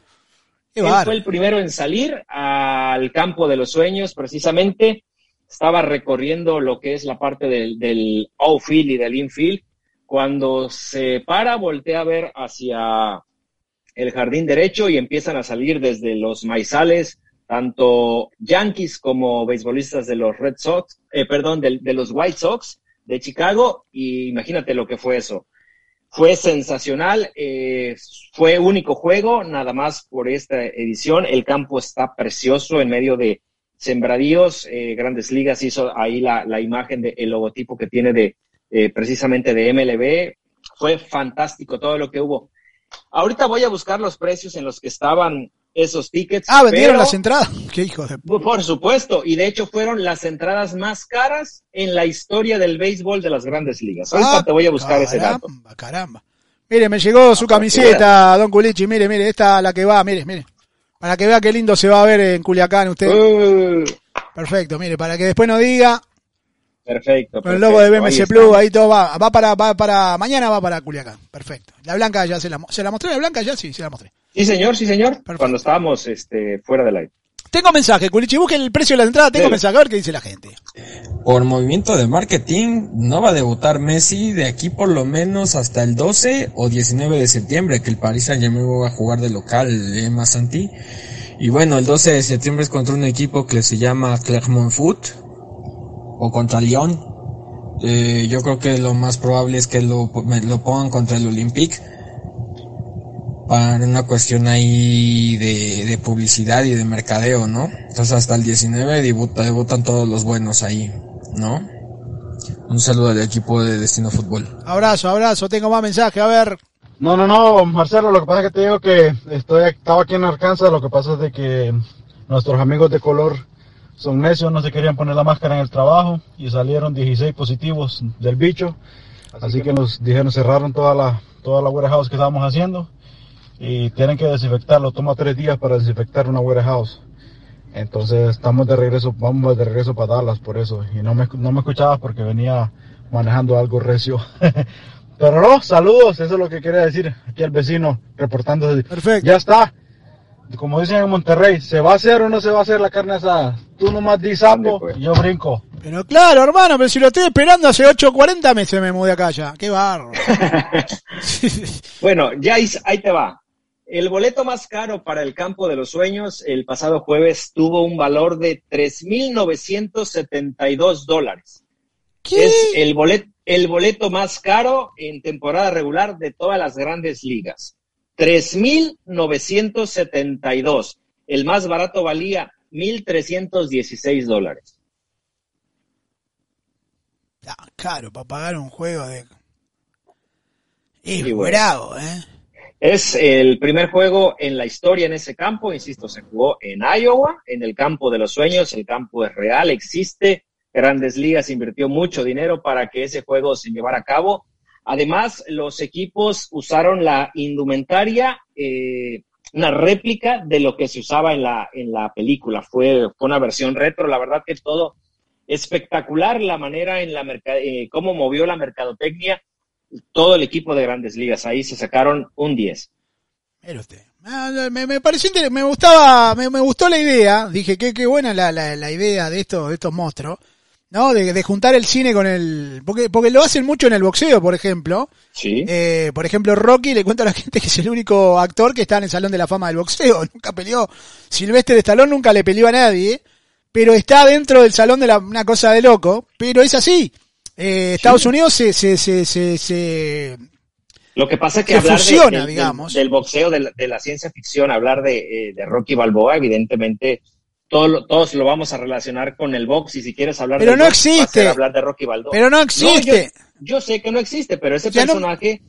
Él fue el primero en salir al campo de los sueños, precisamente estaba recorriendo lo que es la parte del, del outfield y del infield. Cuando se para, voltea a ver hacia el jardín derecho y empiezan a salir desde los maizales, tanto Yankees como beisbolistas de los Red Sox, eh, perdón, de, los White Sox de Chicago. Y imagínate lo que fue eso. Fue sensacional, eh, fue único juego, nada más por esta edición. El campo está precioso en medio de Sembradíos, eh, Grandes Ligas hizo ahí la, imagen del logotipo que tiene de precisamente de MLB. Fue fantástico todo lo que hubo. Ahorita voy a buscar los precios en los que estaban esos tickets. Ah, vendieron las entradas. Qué hijo de... Por supuesto, y de hecho fueron las entradas más caras en la historia del béisbol de las grandes ligas. Ahorita ah, te voy a buscar ese dato. Caramba. Mire, me llegó su camiseta, don Culichi. Mire, mire, esta la que va, mire, mire. Para que vea qué lindo se va a ver en Culiacán usted. Uh. Perfecto, mire, para que después no diga. Perfecto. Con el logo de BMC Plus, ahí todo va. Va para, va para, mañana va para Culiacán. Perfecto. La blanca ya se la, se la mostré, la blanca ya sí, se la mostré. Sí, señor, sí, señor. Cuando estábamos, este, fuera del aire. Tengo mensaje, Culichi, busque el precio de la entrada, tengo mensaje, a ver qué dice la gente. Por movimiento de marketing, no va a debutar Messi de aquí por lo menos hasta el 12 o 19 de septiembre, que el Paris Saint Germain va a jugar de local en Massanti. Y bueno, el 12 de septiembre es contra un equipo que se llama Clermont Foot, o contra Lyon. Eh, yo creo que lo más probable es que lo, lo pongan contra el Olympique para una cuestión ahí de, de, publicidad y de mercadeo, ¿no? Entonces hasta el 19 debuta, debutan todos los buenos ahí, ¿no? Un saludo al equipo de Destino Fútbol. Abrazo, abrazo, tengo más mensaje, a ver. No, no, no, Marcelo, lo que pasa es que te digo que estoy, estaba aquí en Arkansas, lo que pasa es de que nuestros amigos de color son necios, no se querían poner la máscara en el trabajo y salieron 16 positivos del bicho. Así, que, nos dijeron, cerraron toda la, toda la warehouse que estábamos haciendo y tienen que desinfectarlo. Toma tres días para desinfectar una warehouse. Entonces estamos de regreso, vamos de regreso para Dallas por eso. Y no me, no me escuchabas porque venía manejando algo recio. Pero no, saludos, eso es lo que quería decir aquí al vecino reportándose. Perfecto. Ya está. Como dicen en Monterrey, ¿se va a hacer o no se va a hacer la carne asada? Tú nomás di sapo pues. y yo brinco. Pero claro, hermano, pero si lo estoy esperando hace 8.40 meses me mudé acá ya. Qué barro. bueno, ya ahí te va. El boleto más caro para el Campo de los Sueños el pasado jueves tuvo un valor de 3.972 dólares. ¿Qué? Es el boleto, el boleto más caro en temporada regular de todas las grandes ligas. 3.972. El más barato valía 1.316 dólares. Ah, caro para pagar un juego de... Es bravo, ¿eh? Es el primer juego en la historia en ese campo, insisto, se jugó en Iowa, en el campo de los sueños, el campo es real, existe, Grandes Ligas invirtió mucho dinero para que ese juego se llevara a cabo. Además, los equipos usaron la indumentaria, eh, una réplica de lo que se usaba en la, en la película. Fue, fue una versión retro, la verdad que todo espectacular, la manera en la eh, cómo movió la mercadotecnia todo el equipo de Grandes Ligas. Ahí se sacaron un 10. Mira usted. Ah, me, me pareció me gustaba, me, me, gustó la idea. Dije que qué buena la, la, la idea de estos, de estos monstruos. ¿no? De, de, juntar el cine con el... Porque, porque lo hacen mucho en el boxeo, por ejemplo. Sí. Eh, por ejemplo, Rocky le cuenta a la gente que es el único actor que está en el Salón de la Fama del Boxeo. Nunca peleó. Silvestre de Stallone nunca le peleó a nadie. Pero está dentro del Salón de la... Una cosa de loco. Pero es así. Eh, Estados Unidos se, se, se, se, Lo que pasa es que hablar de, digamos. Del, boxeo, de la, de la, ciencia ficción, hablar de, eh, de Rocky Balboa, evidentemente todos lo vamos a relacionar con el box y si quieres hablar pero de no existe hablar de Rocky Balboa. Pero no existe. yo, sé que no existe, pero ese personaje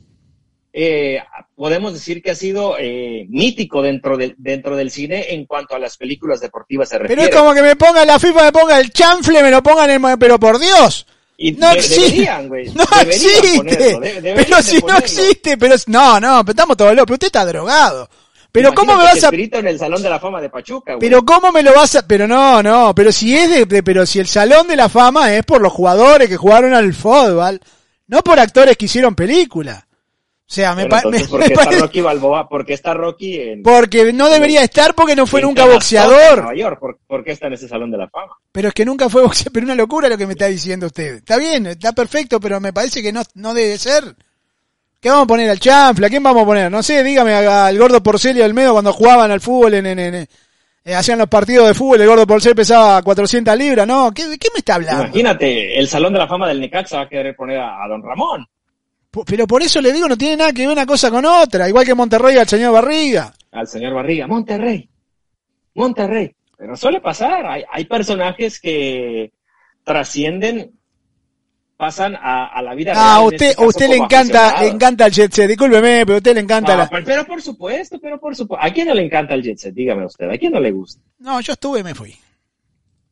eh, podemos decir que ha sido eh, mítico dentro, de, dentro del cine en cuanto a las películas deportivas se refiere. Pero es como que me ponga la FIFA, me ponga el chanfle, me lo pongan en... Pero por Dios. Y no existe. No existe. pero si no existe, pero no, no, pero estamos todos locos. Usted está drogado. Pero cómo me vas a en el salón de la fama de Pachuca, Pero cómo me lo vas a pero no, no, pero si es de, pero si el salón de la fama es por los jugadores que jugaron al fútbol, no por actores que hicieron película. O sea, me, parece. ¿Por qué está Rocky Balboa? ¿Por qué está Rocky en.? Porque no debería estar porque no fue nunca boxeador. Nueva York, ¿por, qué está en ese salón de la fama? Pero es que nunca fue boxeador. Pero una locura lo que me está diciendo usted. Está bien, está perfecto, pero me parece que no, no debe ser. ¿Qué vamos a poner al chanfle? ¿A quién vamos a poner? No sé, dígame al gordo Porcel y al medio cuando jugaban al fútbol en, en, en eh, hacían los partidos de fútbol, el gordo Porcel pesaba 400 libras, ¿no? ¿Qué, ¿Qué me está hablando? Imagínate, el Salón de la Fama del Necaxa va a querer poner a, Don Ramón. Pero por eso le digo, no tiene nada que ver una cosa con otra, igual que Monterrey al señor Barriga. Al señor Barriga, Monterrey, Monterrey. Pero suele pasar, hay, hay personajes que trascienden pasan a, la vida ah, usted, este usted le encanta, le encanta el jet set, discúlpeme, pero a usted le encanta la... Pero por supuesto, pero por supuesto. ¿A quién no le encanta el jet set? Dígame usted, ¿a quién no le gusta? No, yo estuve y me fui.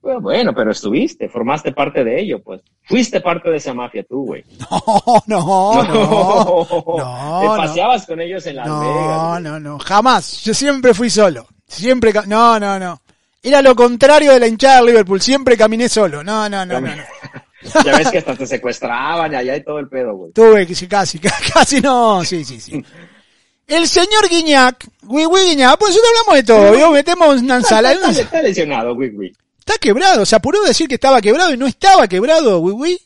Bueno, pero estuviste, formaste parte de ello, pues. Fuiste parte de esa mafia tú, güey. No, no, no. no, Te paseabas con ellos en Las no, Vegas. No, no, no, jamás. Yo siempre fui solo. Siempre, no, no, no. Era lo contrario de la hinchada de Liverpool. Siempre caminé solo. No, no, no, no. no. Ya ves que hasta te secuestraban y allá y todo el pedo, güey. Tuve que casi, casi no, sí, sí, sí. El señor Guiñac, Wiwi Guiñac, pues nosotros hablamos de todo, ¿vio? Metemos una ensalada. Está, está, lesionado, Wiwi. Está quebrado, se apuró de decir que estaba quebrado y no estaba quebrado, Wiwi.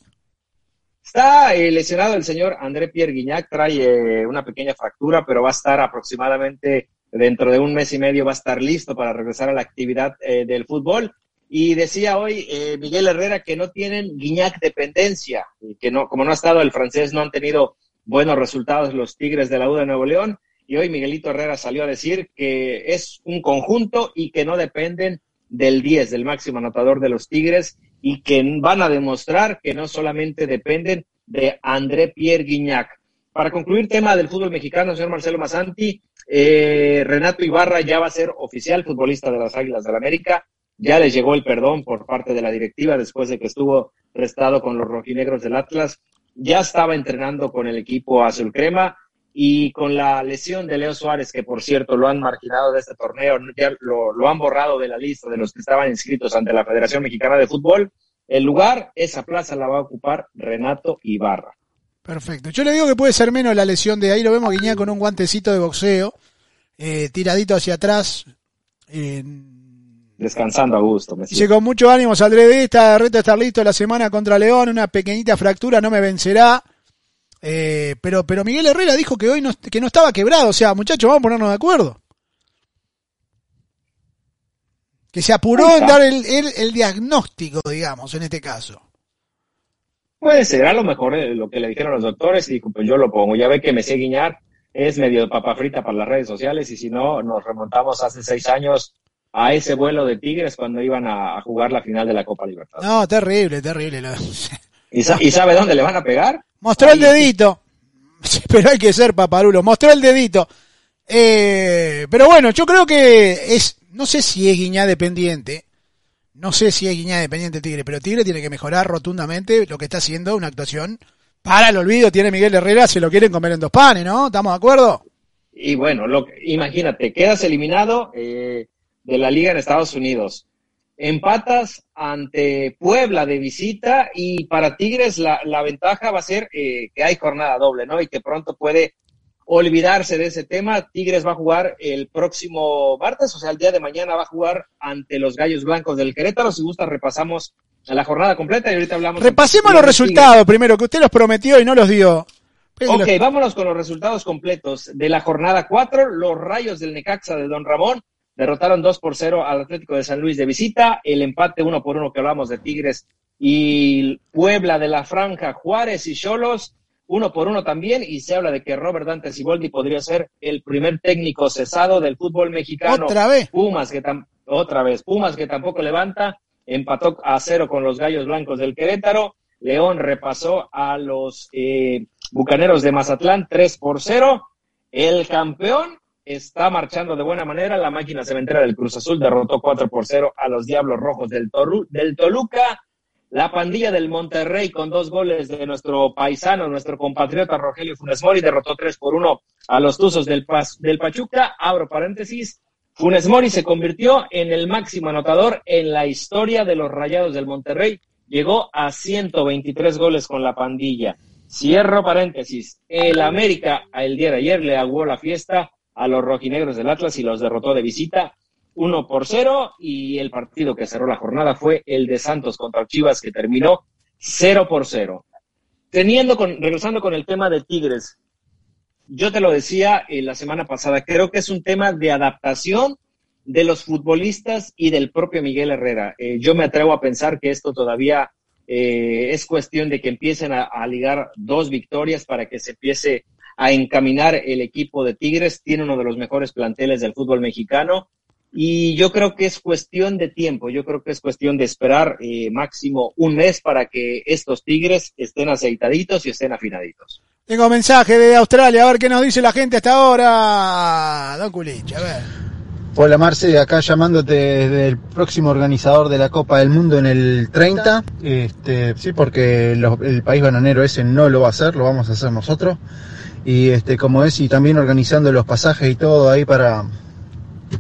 Está eh, lesionado el señor André Pierre Guignac, trae eh, una pequeña fractura, pero va a estar aproximadamente dentro de un mes y medio, va a estar listo para regresar a la actividad eh, del fútbol. Y decía hoy eh, Miguel Herrera que no tienen Guiñac dependencia, que no, como no ha estado el francés, no han tenido buenos resultados los Tigres de la U de Nuevo León. Y hoy Miguelito Herrera salió a decir que es un conjunto y que no dependen del 10, del máximo anotador de los Tigres, y que van a demostrar que no solamente dependen de André Pierre Guignac. Para concluir tema del fútbol mexicano, señor Marcelo Masanti, eh, Renato Ibarra ya va a ser oficial futbolista de las Águilas del la América ya les llegó el perdón por parte de la directiva después de que estuvo prestado con los rojinegros del Atlas. Ya estaba entrenando con el equipo azul crema y con la lesión de Leo Suárez, que por cierto lo han marginado de este torneo, ya lo, han borrado de la lista de los que estaban inscritos ante la Federación Mexicana de Fútbol. El lugar, esa plaza la va a ocupar Renato Ibarra. Perfecto. Yo le digo que puede ser menos la lesión de ahí, lo vemos Guiñá con un guantecito de boxeo, eh, tiradito hacia atrás. en descansando a gusto. Me Dice, con mucho ánimo saldré de esta, reto estar listo la semana contra León, una pequeñita fractura no me vencerá. Eh, pero, pero Miguel Herrera dijo que hoy no, que no estaba quebrado, o sea, muchachos, vamos a ponernos de acuerdo. Que se apuró en dar el, el, diagnóstico, digamos, en este caso. Puede ser, a lo mejor eh, lo que le dijeron los doctores y pues yo lo pongo. Ya ve que me sé guiñar, es medio papa frita para las redes sociales y si no, nos remontamos hace seis años a ese vuelo de Tigres cuando iban a, jugar la final de la Copa Libertad. No, terrible, terrible. ¿Y, sabe dónde le van a pegar? Mostró el dedito. Pero hay que ser paparulo. Mostró el dedito. Eh, pero bueno, yo creo que es, no sé si es Guiñá dependiente. No sé si es Guiñá dependiente Tigre, pero Tigre tiene que mejorar rotundamente lo que está haciendo, una actuación para el olvido. Tiene Miguel Herrera, se lo quieren comer en dos panes, ¿no? ¿Estamos de acuerdo? Y bueno, lo, imagínate, quedas eliminado, eh, de la liga en Estados Unidos. Empatas ante Puebla de visita y para Tigres la, la ventaja va a ser eh, que hay jornada doble, ¿no? Y que pronto puede olvidarse de ese tema. Tigres va a jugar el próximo martes, o sea, el día de mañana va a jugar ante los Gallos Blancos del Querétaro. Si gusta, repasamos la jornada completa y ahorita hablamos. Repasemos los resultados primero, que usted los prometió y no los dio. Ok, vámonos con los resultados completos de la jornada 4. Los Rayos del Necaxa de Don Ramón derrotaron 2 por 0 al Atlético de San Luis de visita, el empate 1 por 1 que hablamos de Tigres y Puebla de la Franja, Juárez y Cholos, 1 por 1 también, y se habla de que Robert Dante Siboldi podría ser el primer técnico cesado del fútbol mexicano. Otra vez. Pumas que otra vez, Pumas que tampoco levanta, empató a cero con los Gallos Blancos del Querétaro, León repasó a los eh, Bucaneros de Mazatlán 3 por 0. El campeón está marchando de buena manera. La máquina cementera del Cruz Azul derrotó 4 por 0 a los Diablos Rojos del, Toluca. La pandilla del Monterrey con dos goles de nuestro paisano, nuestro compatriota Rogelio Funes Mori, derrotó 3 por 1 a los Tuzos del, del Pachuca. Abro paréntesis. Funes Mori se convirtió en el máximo anotador en la historia de los Rayados del Monterrey. Llegó a 123 goles con la pandilla. Cierro paréntesis. El América el día de ayer le aguó la fiesta a los rojinegros del Atlas y los derrotó de visita 1 por 0 y el partido que cerró la jornada fue el de Santos contra Chivas que terminó 0 por 0. Teniendo con, regresando con el tema de Tigres, yo te lo decía eh, la semana pasada, creo que es un tema de adaptación de los futbolistas y del propio Miguel Herrera. Eh, yo me atrevo a pensar que esto todavía eh, es cuestión de que empiecen a, ligar dos victorias para que se empiece a encaminar el equipo de Tigres. Tiene uno de los mejores planteles del fútbol mexicano y yo creo que es cuestión de tiempo, yo creo que es cuestión de esperar eh, máximo un mes para que estos Tigres estén aceitaditos y estén afinaditos. Tengo mensaje de Australia, a ver qué nos dice la gente hasta ahora. Don Culich, a ver. Hola Marce, acá llamándote desde el próximo organizador de la Copa del Mundo en el 30. Este, sí, porque el país bananero ese no lo va a hacer, lo vamos a hacer nosotros. Y este, como es, y también organizando los pasajes y todo ahí para,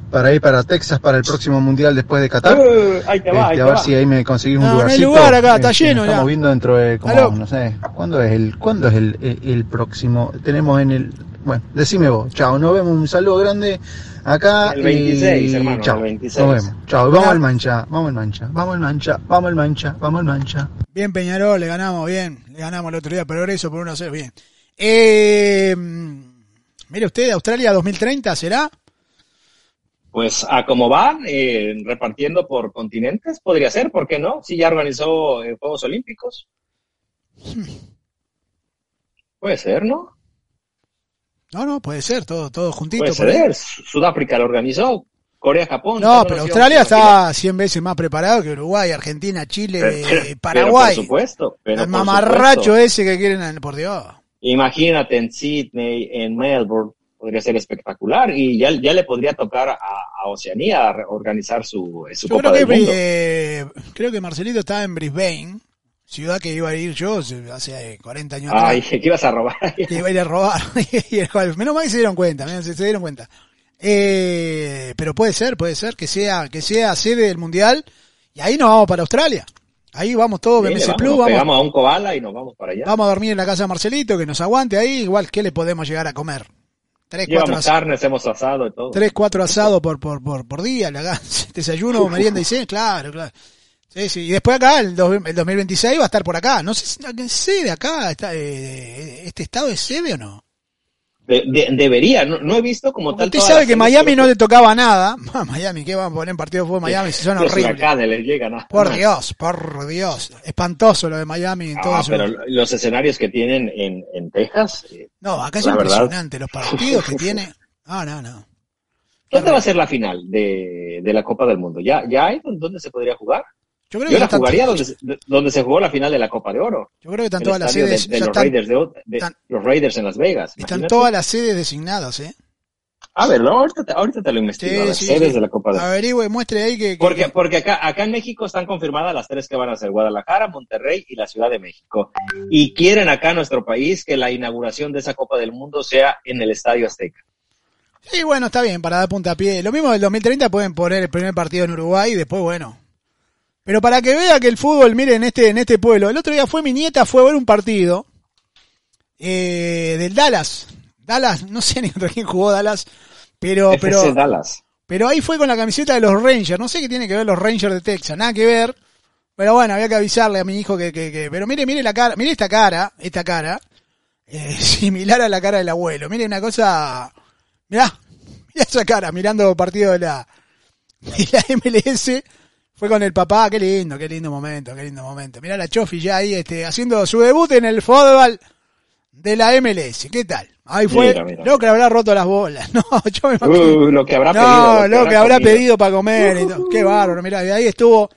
para ir para Texas para el próximo mundial después de Qatar. Uh, ahí te va, este, a ver si ahí me conseguís un lugarcito. No hay lugar acá, está este, lleno ya. Estamos viendo dentro de, como, no sé, ¿cuándo es el, cuándo es el, el, próximo? Tenemos en el, bueno, decime vos, chao, nos vemos, un saludo grande acá. El 26, hermano, chao, el 26. Nos vemos, chao, vamos al mancha, vamos al mancha, vamos al mancha, vamos al mancha, vamos al mancha. Bien Peñarol, le ganamos, bien, le ganamos el otro día Progreso por 1-0, bien. Eh, mire usted, Australia 2030, ¿será? Pues a cómo van, eh, repartiendo por continentes, podría ser, ¿por qué no? Si ya organizó eh, Juegos Olímpicos. Puede ser, ¿no? No, no, puede ser, todo, todo juntito. Puede ser, Sudáfrica lo organizó, Corea, Japón. No, pero Australia está 100 veces más preparado que Uruguay, Argentina, Chile, Paraguay. por supuesto. Pero el mamarracho ese que quieren, por Dios. Imagínate en Sydney, en Melbourne, podría ser espectacular y ya, ya le podría tocar a, Oceanía organizar su, su Copa creo que, eh, creo que Marcelito estaba en Brisbane, ciudad que iba a ir yo hace 40 años Ay, que ibas a robar. que iba a ir a robar. Menos mal que se dieron cuenta, se, se dieron cuenta. Eh, pero puede ser, puede ser que sea, que sea sede del mundial y ahí nos vamos para Australia. Ahí vamos todos, BMC Plus. Vamos, a un cobala y nos vamos para allá. Vamos a dormir en la casa de Marcelito, que nos aguante ahí. Igual, ¿qué le podemos llegar a comer? Tres, cuatro asados. carnes, hemos asado y todo. Tres, cuatro asados por, por, por, por día, desayuno, merienda y cena, claro, claro. Sí, sí. Y después acá, el, 2026 va a estar por acá. No sé si sede acá, está, eh, ¿este estado es sede o no? Debería, no, he visto como tal. Usted sabe que Miami no le tocaba nada. Miami, ¿qué van a poner en partido de fútbol Miami? Si son horribles. Por Dios, por Dios. Espantoso lo de Miami. En ah, pero los escenarios que tienen en, en Texas. Eh, no, acá es impresionante. Los partidos que tiene. No, no, no. ¿Dónde va a ser la final de, de la Copa del Mundo? ¿Ya, ¿Ya hay dónde se podría jugar? Yo creo que la jugaría donde, se jugó la final de la Copa de Oro. Yo creo que están todas las sedes. De, los, Raiders de, los Raiders en Las Vegas. Están todas las sedes designadas, ¿eh? A ver, ahorita, te, ahorita te lo investigo. las sedes de la Copa de Oro. Averigüe, muestre ahí que. porque, porque acá, acá en México están confirmadas las tres que van a ser: Guadalajara, Monterrey y la Ciudad de México. Y quieren acá en nuestro país que la inauguración de esa Copa del Mundo sea en el Estadio Azteca. Sí, bueno, está bien, para dar puntapié. Lo mismo del 2030 pueden poner el primer partido en Uruguay y después, bueno, pero para que vea que el fútbol, mire, en este, en este pueblo, el otro día fue mi nieta, fue a ver un partido eh, del Dallas. Dallas, no sé ni contra quién jugó Dallas, pero, pero, Dallas. pero ahí fue con la camiseta de los Rangers. No sé qué tiene que ver los Rangers de Texas, nada que ver. Pero bueno, había que avisarle a mi hijo que, que, que pero mire, mire la cara, mire esta cara, esta cara, eh, similar a la cara del abuelo. Mire una cosa, mirá, mira esa cara, mirando partido de la, de la MLS fue con el papá, qué lindo, qué lindo momento, qué lindo momento. Mirá la Chofi ya ahí este, haciendo su debut en el fútbol de la MLS. ¿Qué tal? Ahí fue lo que habrá roto las bolas. No, yo me uh, lo que habrá no, pedido. Lo, que, habrá, pedido para comer. y Qué bárbaro, mirá, de ahí estuvo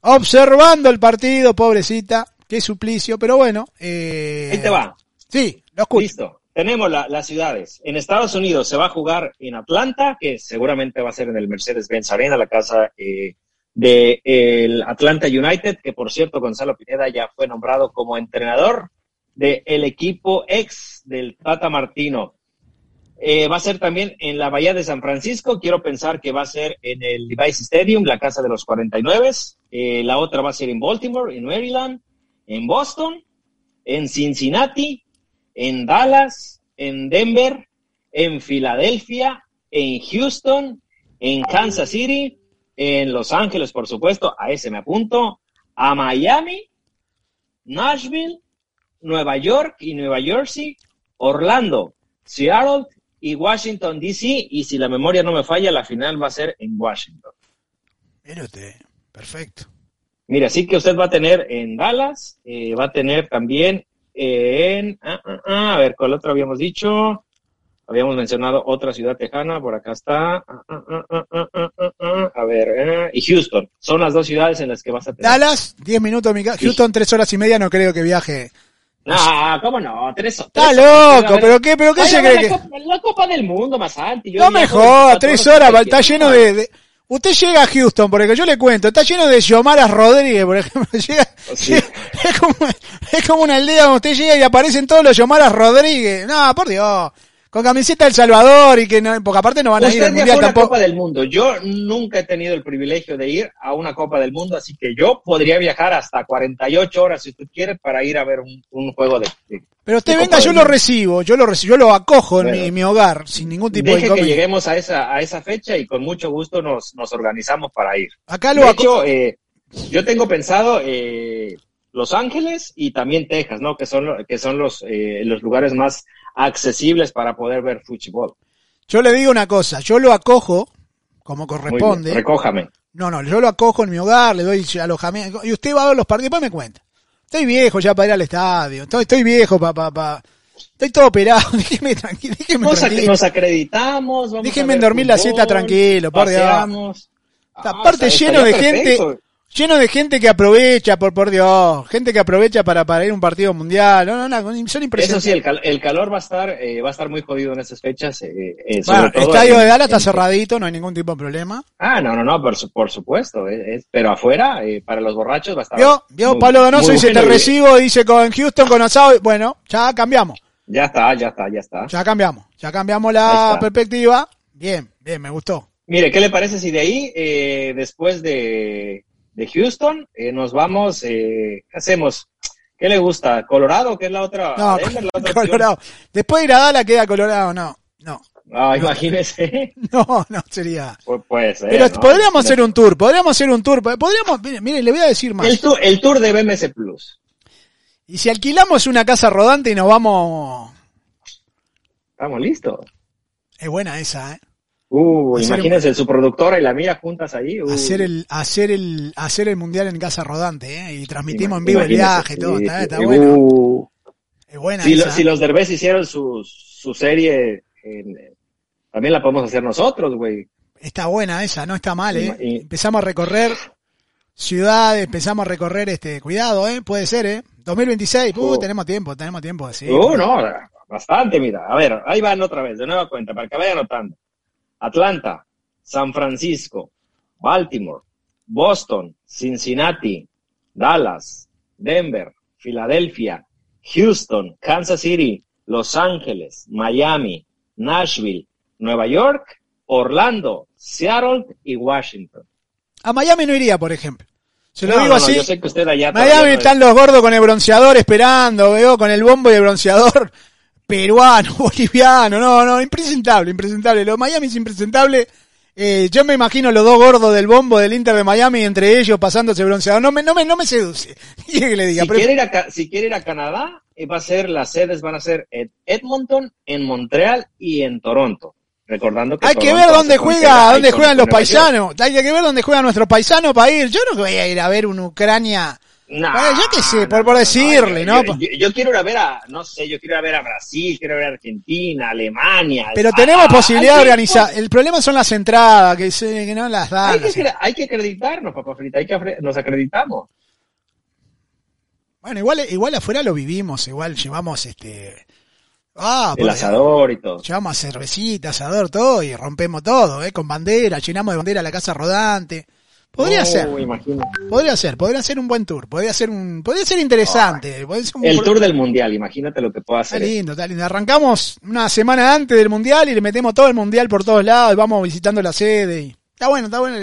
observando el partido, pobrecita. Qué suplicio, pero bueno. Eh, ahí te va. Sí, lo escucho. Listo. Tenemos las ciudades. En Estados Unidos se va a jugar en Atlanta, que seguramente va a ser en el Mercedes-Benz Arena, la casa eh, de Atlanta United, que por cierto Gonzalo Pineda ya fue nombrado como entrenador del equipo ex del Tata Martino. Eh, va a ser también en la Bahía de San Francisco. Quiero pensar que va a ser en el Device Stadium, la casa de los 49. Eh, la otra va a ser en Baltimore, en Maryland, en Boston, en Cincinnati, en Dallas, en Denver, en Filadelfia, en Houston, en Kansas City, en Los Ángeles, por supuesto, a ese me apunto, a Miami, Nashville, Nueva York y Nueva Jersey, Orlando, Seattle y Washington, D.C. Y si la memoria no me falla, la final va a ser en Washington. Mírate, perfecto. Mira, sí que usted va a tener en Dallas, eh, va a tener también en, ah, ah, ah, a ver, ¿cuál otro habíamos dicho? Habíamos mencionado otra ciudad tejana, por acá está. A ver, eh, y Houston. Son las dos ciudades en las que vas a tener. Dallas, 10 minutos, mi Houston, 3 horas y media, no creo que viaje. No, ¿cómo no? Tres, Está loco, pero qué, pero qué se cree que. La Copa del Mundo, más antes. No me jodas, tres horas, está lleno de, Usted llega a Houston, porque yo le cuento, está lleno de Xiomaras Rodríguez, por ejemplo. Llega, es, como, es como una aldea donde usted llega y aparecen todos los Xiomaras Rodríguez. No, por Dios con camiseta del Salvador y que no, porque aparte no van a ir al mundial tampoco. Copa del Mundo. Yo nunca he tenido el privilegio de ir a una Copa del Mundo, así que yo podría viajar hasta 48 horas si usted quiere para ir a ver un, juego de, Pero usted venga, yo lo recibo, yo lo recibo, yo lo acojo en mi, hogar sin ningún tipo deje de que lleguemos a esa a esa fecha y con mucho gusto nos, nos organizamos para ir. Acá lo acojo. Eh, yo tengo pensado eh, Los Ángeles y también Texas, ¿no? Que son que son los eh, los lugares más accesibles para poder ver fútbol. Yo le digo una cosa, yo lo acojo como corresponde. recójame. No, no, yo lo acojo en mi hogar, le doy alojamiento. Y usted va a ver los partidos, después me cuenta. Estoy viejo ya para ir al estadio, estoy, estoy viejo para... Pa, Estoy todo operado, déjeme tranquilo. nos, acreditamos. déjeme dormir la siesta tranquilo, por Dios. Aparte lleno de gente, Lleno de gente que aprovecha, por, por Dios, gente que aprovecha para, para ir a un partido mundial. No, no, no, son impresionantes. Eso sí, el, el calor va a estar eh, va a estar muy jodido en esas fechas. Eh, eh bueno, el estadio de Dallas está cerradito, no hay ningún tipo de problema. Ah, no, no, no, por, por supuesto. Eh, pero afuera, para los borrachos va a estar. Vio, vio, Pablo Donoso dice: Te recibo, dice con Houston, con asado. Bueno, ya cambiamos. Ya está, ya está, ya está. Ya cambiamos, ya cambiamos la perspectiva. Bien, bien, me gustó. Mire, ¿qué le parece si de ahí, después de de Houston, eh, nos vamos, eh, ¿qué hacemos? ¿Qué le gusta? ¿Colorado? ¿Qué es la otra? No, Colorado. Después de ir a Dallas queda Colorado, no, no. Ah, imagínese. No, no, sería. puede ser. Pero podríamos hacer un tour, podríamos hacer un tour. Podríamos, mire, mire, le voy a decir más. El tour, el tour de BMS Plus. Y si alquilamos una casa rodante y nos vamos. Estamos listos. Es buena esa, ¿eh? Uh, imagínense su productora y la mía juntas ahí. Uh. Hacer el, hacer el, hacer el mundial en casa rodante, ¿eh? Y transmitimos en vivo el viaje, todo, está, bueno. Uh. es buena si, si los Derbez hicieron su, su serie, también la podemos hacer nosotros, güey. Está buena esa, no está mal, ¿eh? Empezamos a recorrer ciudades, empezamos a recorrer este, cuidado, ¿eh? Puede ser, ¿eh? 2026, uh, tenemos tiempo, tenemos tiempo, sí. Uh, no, bastante, mira. A ver, ahí van otra vez, de nueva cuenta, para que vayan anotando. Atlanta, San Francisco, Baltimore, Boston, Cincinnati, Dallas, Denver, Filadelfia, Houston, Kansas City, Los Ángeles, Miami, Nashville, Nueva York, Orlando, Seattle y Washington. A Miami no iría, por ejemplo. Se lo digo así. yo sé que usted allá Miami están los gordos con el bronceador esperando, veo con el bombo y el bronceador peruano, boliviano, no, no, impresentable, impresentable. Los Miami es impresentable. Eh, yo me imagino los dos gordos del bombo del Inter de Miami entre ellos pasándose bronceado. No me, no me, no me seduce. que le diga? Si, quiere ir a, si quiere ir a Canadá, eh, va a ser, las sedes van a ser en Edmonton, en Montreal y en Toronto. Recordando que hay que ver dónde juega, dónde juegan los paisanos. Hay que ver dónde juegan nuestros paisanos para ir. Yo no voy a ir a ver una Ucrania no, yo qué sé, por, por decirle, ¿no? Yo, quiero ir a ver a, no sé, yo quiero ir a ver a Brasil, quiero ver a Argentina, Alemania. Pero tenemos posibilidad de organizar. El problema son las entradas, que, que no las dan. Hay que, hay que acreditarnos, papá Frita, hay que, nos acreditamos. Bueno, igual, igual afuera lo vivimos, igual llevamos este... Ah, el asador y todo. Llevamos cervecita, asador, todo y rompemos todo, ¿eh? Con bandera, llenamos de bandera la casa rodante. Podría ser. Podría ser, podría ser un buen tour, podría ser un, podría ser interesante. el tour del mundial, imagínate lo que pueda hacer. Está lindo, está lindo. Arrancamos una semana antes del mundial y le metemos todo el mundial por todos lados y vamos visitando la sede y está bueno, está bueno.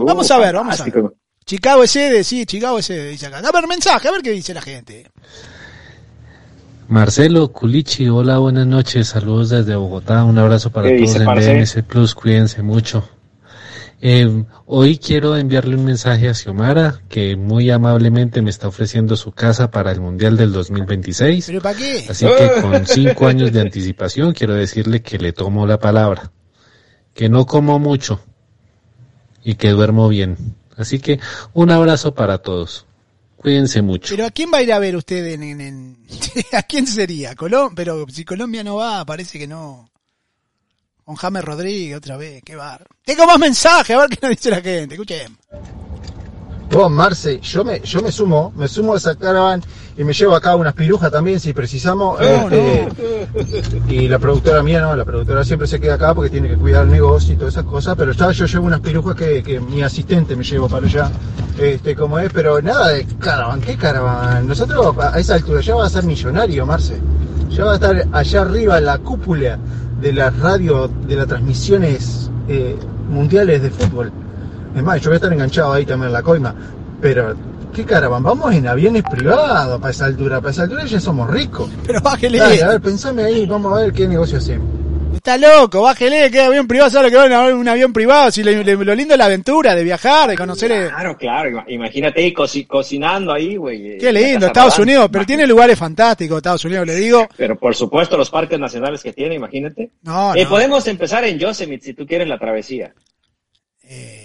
vamos a ver, vamos a ver. Chicago es sede, sí, Chicago es sede, dice acá. A ver, mensaje, a ver qué dice la gente. Marcelo Culichi, hola, buenas noches, saludos desde Bogotá, un abrazo para todos en BMC Plus, cuídense mucho. Eh, hoy quiero enviarle un mensaje a Xiomara, que muy amablemente me está ofreciendo su casa para el Mundial del 2026. ¿Pero para qué? Así que con cinco años de anticipación quiero decirle que le tomo la palabra, que no como mucho y que duermo bien. Así que un abrazo para todos. Cuídense mucho. Pero ¿a quién va a ir a ver usted en... ¿A quién sería? Colom pero si Colombia no va, parece que no. Con James Rodríguez otra vez, qué bar. Tengo más mensajes, a ver qué nos dice la gente, escuchen. Vos, Marce, yo me, yo me sumo, me sumo a esa caravan y me llevo acá unas pirujas también si precisamos. Este, y la productora mía no, la productora siempre se queda acá porque tiene que cuidar el negocio y todas esas cosas, pero ya yo llevo unas pirujas que, que mi asistente me llevo para allá, este, como es, pero nada de caravan, ¿qué caravan? Nosotros a esa altura ya va a ser millonario, Marce. Ya va a estar allá arriba en la cúpula de la radio, de las transmisiones eh, mundiales de fútbol. Es más, yo voy a estar enganchado ahí también en la coima. Pero, ¿qué caravan? Vamos en aviones privados para esa altura. Para esa altura ya somos ricos. Pero bájele. a ver, pensame ahí, vamos a ver qué negocio hacemos. Está loco, bájele, que avión privado, ¿sabes lo que va en un avión privado? Si lo lindo es la aventura de viajar, de conocer. Claro, claro, imagínate ahí cocinando ahí, güey. Qué lindo, Estados Unidos, pero tiene lugares fantásticos, Estados Unidos, le digo. Pero por supuesto, los parques nacionales que tiene, imagínate. No, eh, Podemos empezar en Yosemite si tú quieres la travesía. Eh,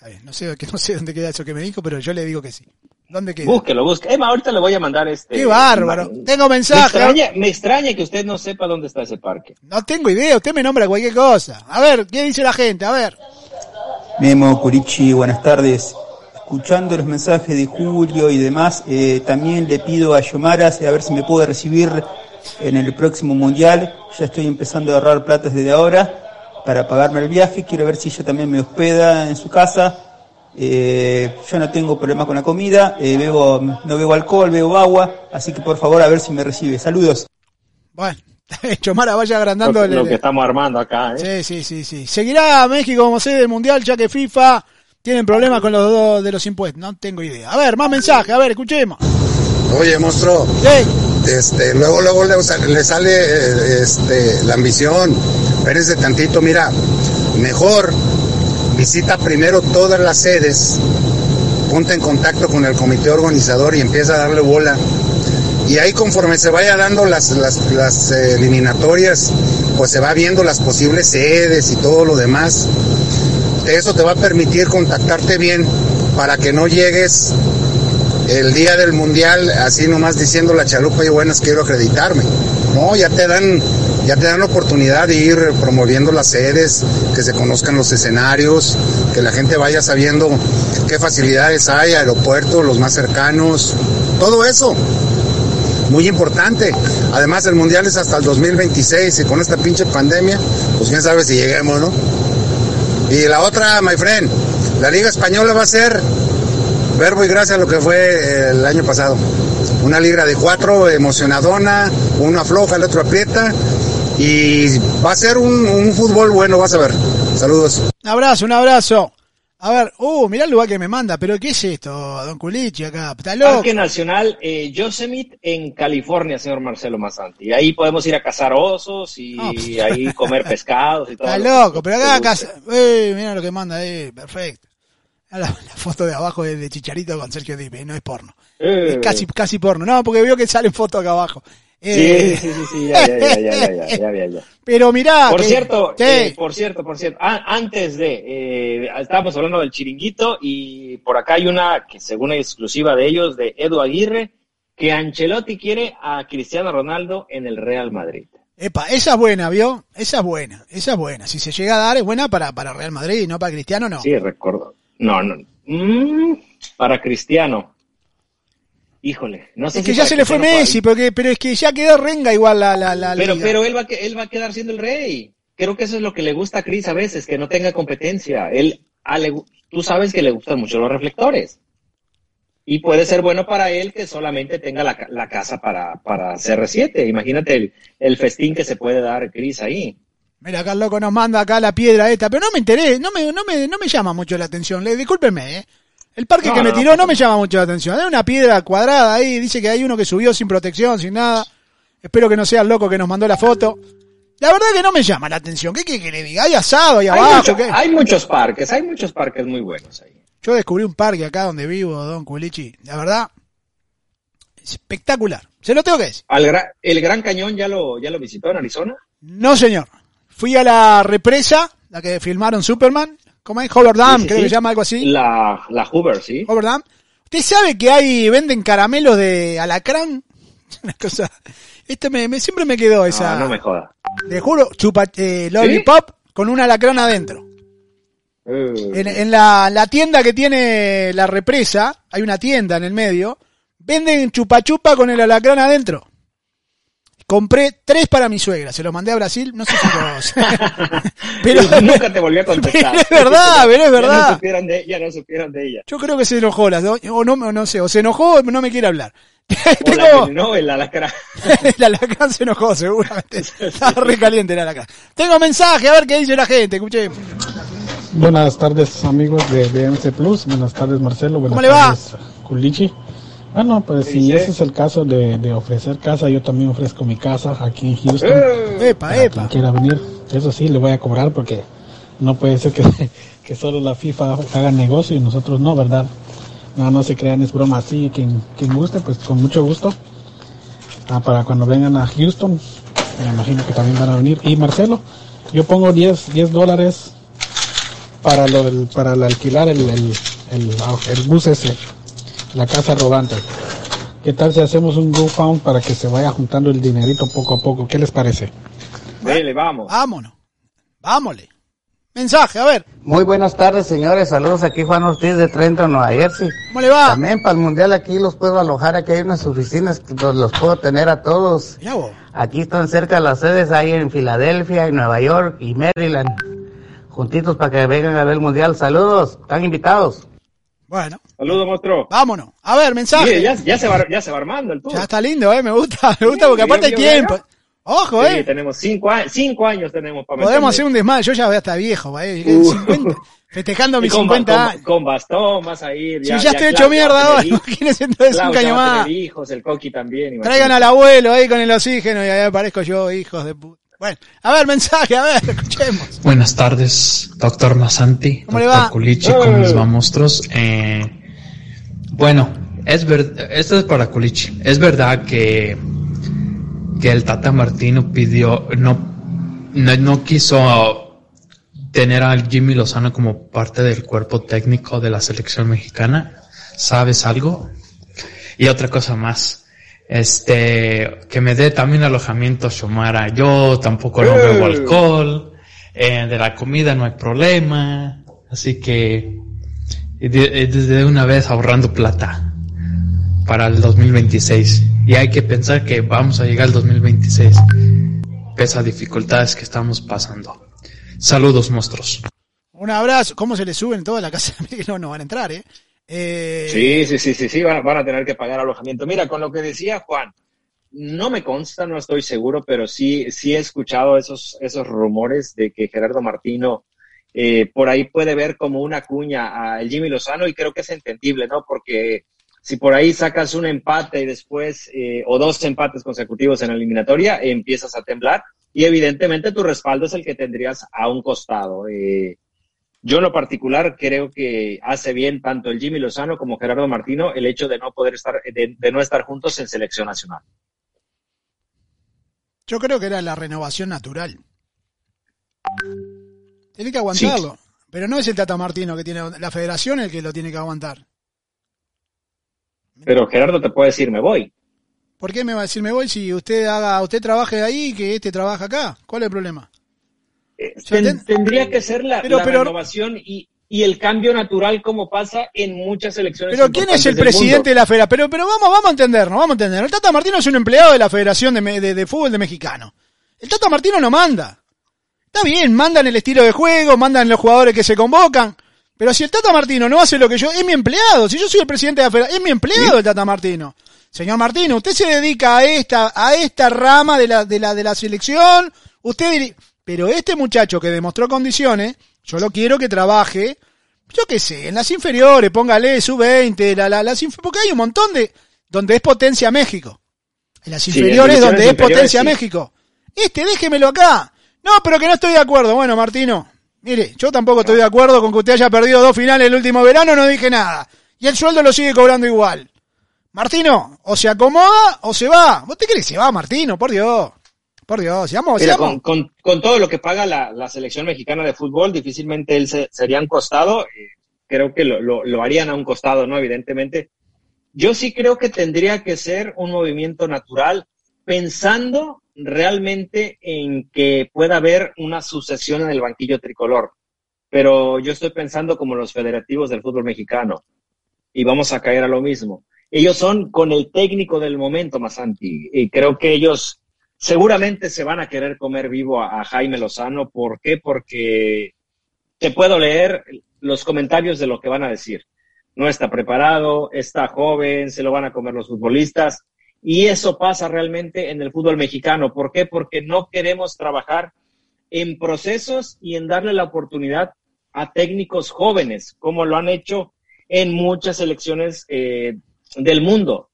está bien, no sé, no sé dónde queda eso que me dijo, pero yo le digo que sí. ¿Dónde queda? Búsquelo, búsquelo. Emma, ahorita le voy a mandar este. ¡Qué bárbaro! Tengo mensaje. Me extraña, que usted no sepa dónde está ese parque. No tengo idea, usted me nombra cualquier cosa. A ver, ¿qué dice la gente? A ver. Memo, Curichi, buenas tardes. Escuchando los mensajes de Julio y demás, eh, también le pido a Yomara a ver si me puede recibir en el próximo mundial. Ya estoy empezando a ahorrar platas desde ahora para pagarme el viaje. Quiero ver si ella también me hospeda en su casa eh, yo no tengo problema con la comida, eh, bebo, no bebo alcohol, bebo agua, así que por favor a ver si me recibe. Saludos. Bueno, Chomara vaya agrandando lo, que estamos armando acá. ¿eh? Sí, sí, sí, sí. Seguirá México como sede del mundial ya que FIFA tienen problemas con los dos de los impuestos. No tengo idea. A ver, más mensajes, a ver, escuchemos. Oye, monstruo. Este, luego, luego le, sale eh, este, la ambición. Espérense tantito, mira, mejor Visita primero todas las sedes, ponte en contacto con el comité organizador y empieza a darle bola. Y ahí conforme se vaya dando las, las, eh, eliminatorias, pues se va viendo las posibles sedes y todo lo demás. Eso te va a permitir contactarte bien para que no llegues el día del mundial así nomás diciendo la chalupa y buenas quiero acreditarme. No, ya te dan ya te dan la oportunidad de ir promoviendo las sedes, que se conozcan los escenarios, que la gente vaya sabiendo qué facilidades hay, aeropuertos, los más cercanos, todo eso. Muy importante. Además, el mundial es hasta el 2026 y con esta pinche pandemia, pues quién sabe si lleguemos, ¿no? Y la otra, my friend, la Liga Española va a ser verbo y gracia a lo que fue el año pasado. Una liga de cuatro, emocionadona, uno afloja, el otro aprieta, y va a ser un, fútbol bueno, vas a ver. Saludos. Un abrazo, un abrazo. A ver, uh, mirá el lugar que me manda, pero ¿qué es esto, Don Culichi acá? ¿Está loco? Parque Nacional eh, Yosemite en California, señor Marcelo Mazanti. Y ahí podemos ir a cazar osos y pues. ahí comer pescados y todo. Está loco, pero acá, casa... eh, mira lo que manda ahí, perfecto. La, foto de abajo es de Chicharito con Sergio Dipe, no es porno. Es eh. casi, casi porno. No, porque veo que salen fotos acá abajo. Eh, sí, sí, sí, sí, ya, ya, ya, ya, ya, ya, ya. Pero mira, por cierto, eh, por cierto, por cierto, antes de, eh, estábamos hablando del chiringuito y por acá hay una que según es exclusiva de ellos, de Edu Aguirre, que Ancelotti quiere a Cristiano Ronaldo en el Real Madrid. Epa, esa es buena, ¿vio? Esa es buena, esa es buena. Si se llega a dar, es buena para, para Real Madrid, no para Cristiano, no. Sí, recuerdo. No, no. Mm, para Cristiano. Híjole, no sé es que ya se le fue Messi, porque, pero es que ya quedó renga igual la, la, la pero, Pero él va, él va a quedar siendo el rey. Creo que eso es lo que le gusta a Chris a veces, que no tenga competencia. Él, a tú sabes que le gustan mucho los reflectores. Y puede ser bueno para él que solamente tenga la, la casa para, para CR7. Imagínate el, el, festín que se puede dar Chris ahí. Mira, acá el loco nos manda acá la piedra esta, pero no me enteré, no me, no me, no me llama mucho la atención. Le, discúlpeme, ¿eh? El parque que me tiró no, me llama mucho la atención. Hay una piedra cuadrada ahí, dice que hay uno que subió sin protección, sin nada. Espero que no sea el loco que nos mandó la foto. La verdad que no me llama la atención. ¿Qué quiere que le diga? Hay asado ahí abajo. hay muchos parques, hay muchos parques muy buenos ahí. Yo descubrí un parque acá donde vivo, Don Culichi. La verdad, espectacular. Se lo tengo que decir. ¿El Gran Cañón ya lo, ya lo visitó en Arizona? No, señor. Fui a la represa, la que filmaron Superman. ¿Cómo es? Hoover Dam, creo que se llama algo así. La, la Hoover, sí. Hoover Dam. ¿Usted sabe que hay, venden caramelos de alacrán? Una cosa. Esto me, siempre me quedó esa. No, no me joda. Le juro, chupa, eh, lollipop con un alacrán adentro. Uh. En, la, la, tienda que tiene la represa, hay una tienda en el medio, venden chupa chupa con el alacrán adentro. Compré tres para mi suegra, se los mandé a Brasil, no sé si los... pero nunca te volví a contestar. es verdad, pero es verdad. Ya no supieron de, ya no supieron de ella. Yo creo que se enojó, o no, no sé, o se enojó o no me quiere hablar. Tengo... no, el alacrán. el alacrán se enojó, seguramente. Estaba re caliente el alacrán. Tengo mensaje, a ver qué dice la gente, escuché. Buenas tardes, amigos de BMC Plus. Buenas tardes, Marcelo. Buenas ¿Cómo le va? Culichi. Bueno, pues si ese es el caso de, ofrecer casa, yo también ofrezco mi casa aquí en Houston. Eh, epa, epa. Quien quiera venir, eso sí, le voy a cobrar porque no puede ser que, que solo la FIFA haga negocio y nosotros no, ¿verdad? No, no se crean, es broma así. Quien, quien guste, pues con mucho gusto. Ah, para cuando vengan a Houston, me imagino que también van a venir. Y Marcelo, yo pongo 10, 10 dólares para lo del, para alquilar el, el, el, el bus ese la casa rodante. ¿Qué tal si hacemos un GoFund para que se vaya juntando el dinerito poco a poco? ¿Qué les parece? Dele, vamos. Vámonos. Vámonos. Mensaje, a ver. Muy buenas tardes, señores. Saludos aquí Juan Ortiz de Trenton, Nueva Jersey. ¿Cómo le va? También para el Mundial aquí los puedo alojar. Aquí hay unas oficinas que los, puedo tener a todos. Aquí están cerca las sedes, ahí en Filadelfia, en Nueva York y Maryland. Juntitos para que vengan a ver el Mundial. Saludos. Están invitados. Bueno. Saludos, monstruo. Vámonos. A ver, mensaje. ya, ya, se va, ya se va armando el tour. Ya está lindo, eh. Me gusta, me gusta porque aparte hay tiempo. Ojo, eh. tenemos cinco, años, cinco años tenemos para Podemos hacer un desmadre. Yo ya voy a estar viejo, eh. 50, festejando mis 50 años. Con, bastón vas a ir. Ya, si ya, estoy hecho mierda ahora, imagínense entonces un año más. hijos, el coqui también. Traigan al abuelo ahí con el oxígeno y ahí aparezco yo, hijos de puta. Bueno, a ver, mensaje, a ver, escuchemos. Buenas tardes, doctor Masanti, ¿Cómo doctor le va? Culichi, con mis monstruos. Eh, bueno, es verdad, esto es para Culichi. Es verdad que, que el Tata Martino pidió, no, no, quiso tener a Jimmy Lozano como parte del cuerpo técnico de la selección mexicana. ¿Sabes algo? Y otra cosa más. Este, que me dé también alojamiento Shomara. Yo tampoco no bebo alcohol. Eh, de la comida no hay problema. Así que y desde una vez ahorrando plata para el 2026. Y hay que pensar que vamos a llegar al 2026, pese a dificultades que estamos pasando. Saludos, monstruos. Un abrazo. ¿Cómo se le suben toda la casa? no, no van a entrar, ¿eh? Eh... Sí, sí, sí, sí, sí, van, a tener que pagar alojamiento. Mira, con lo que decía Juan, no me consta, no estoy seguro, pero sí, sí he escuchado esos, esos rumores de que Gerardo Martino eh, por ahí puede ver como una cuña a Jimmy Lozano y creo que es entendible, ¿no? Porque si por ahí sacas un empate y después, eh, o dos empates consecutivos en la eliminatoria, empiezas a temblar y evidentemente tu respaldo es el que tendrías a un costado. Eh, yo en lo particular creo que hace bien tanto el Jimmy Lozano como Gerardo Martino el hecho de no poder estar, de no estar juntos en selección nacional. Yo creo que era la renovación natural. Tiene que aguantarlo. Pero no es el Tata Martino que tiene la federación el que lo tiene que aguantar. Pero Gerardo te puede decir me voy. ¿Por qué me va a decir me voy si usted haga, usted trabaje ahí y que este trabaja acá? ¿Cuál es el problema? Eh, tendría que ser la, renovación y y el cambio natural como pasa en muchas elecciones. Pero ¿quién es el presidente de la federación? Pero, pero vamos, vamos a entendernos, vamos a entender. El Tata Martino es un empleado de la Federación de, de, Fútbol de Mexicano. El Tata Martino no manda. Está bien, mandan el estilo de juego, mandan los jugadores que se convocan. Pero si el Tata Martino no hace lo que yo, es mi empleado. Si yo soy el presidente de la federación, es mi empleado el Tata Martino. Señor Martino, usted se dedica a esta, a esta rama de la, de la, de la selección. Usted pero este muchacho que demostró condiciones, yo lo quiero que trabaje, yo qué sé, en las inferiores, póngale su 20, la, la, las porque hay un montón de donde es potencia México. En las inferiores donde es potencia México. Este, déjemelo acá. No, pero que no estoy de acuerdo. Bueno, Martino, mire, yo tampoco estoy de acuerdo con que usted haya perdido dos finales el último verano, no dije nada. Y el sueldo lo sigue cobrando igual. Martino, o se acomoda o se va. ¿Vos te crees que se va, Martino? Por Dios. Por Dios, seamos, Con, con, todo lo que paga la, la, selección mexicana de fútbol, difícilmente él se, sería un costado. Eh, creo que lo, lo, lo, harían a un costado, ¿no? Evidentemente. Yo sí creo que tendría que ser un movimiento natural, pensando realmente en que pueda haber una sucesión en el banquillo tricolor. Pero yo estoy pensando como los federativos del fútbol mexicano. Y vamos a caer a lo mismo. Ellos son con el técnico del momento, Masanti. Y creo que ellos seguramente se van a querer comer vivo a, Jaime Lozano. ¿Por qué? Porque te puedo leer los comentarios de lo que van a decir. No está preparado, está joven, se lo van a comer los futbolistas. Y eso pasa realmente en el fútbol mexicano. ¿Por qué? Porque no queremos trabajar en procesos y en darle la oportunidad a técnicos jóvenes, como lo han hecho en muchas selecciones eh, del mundo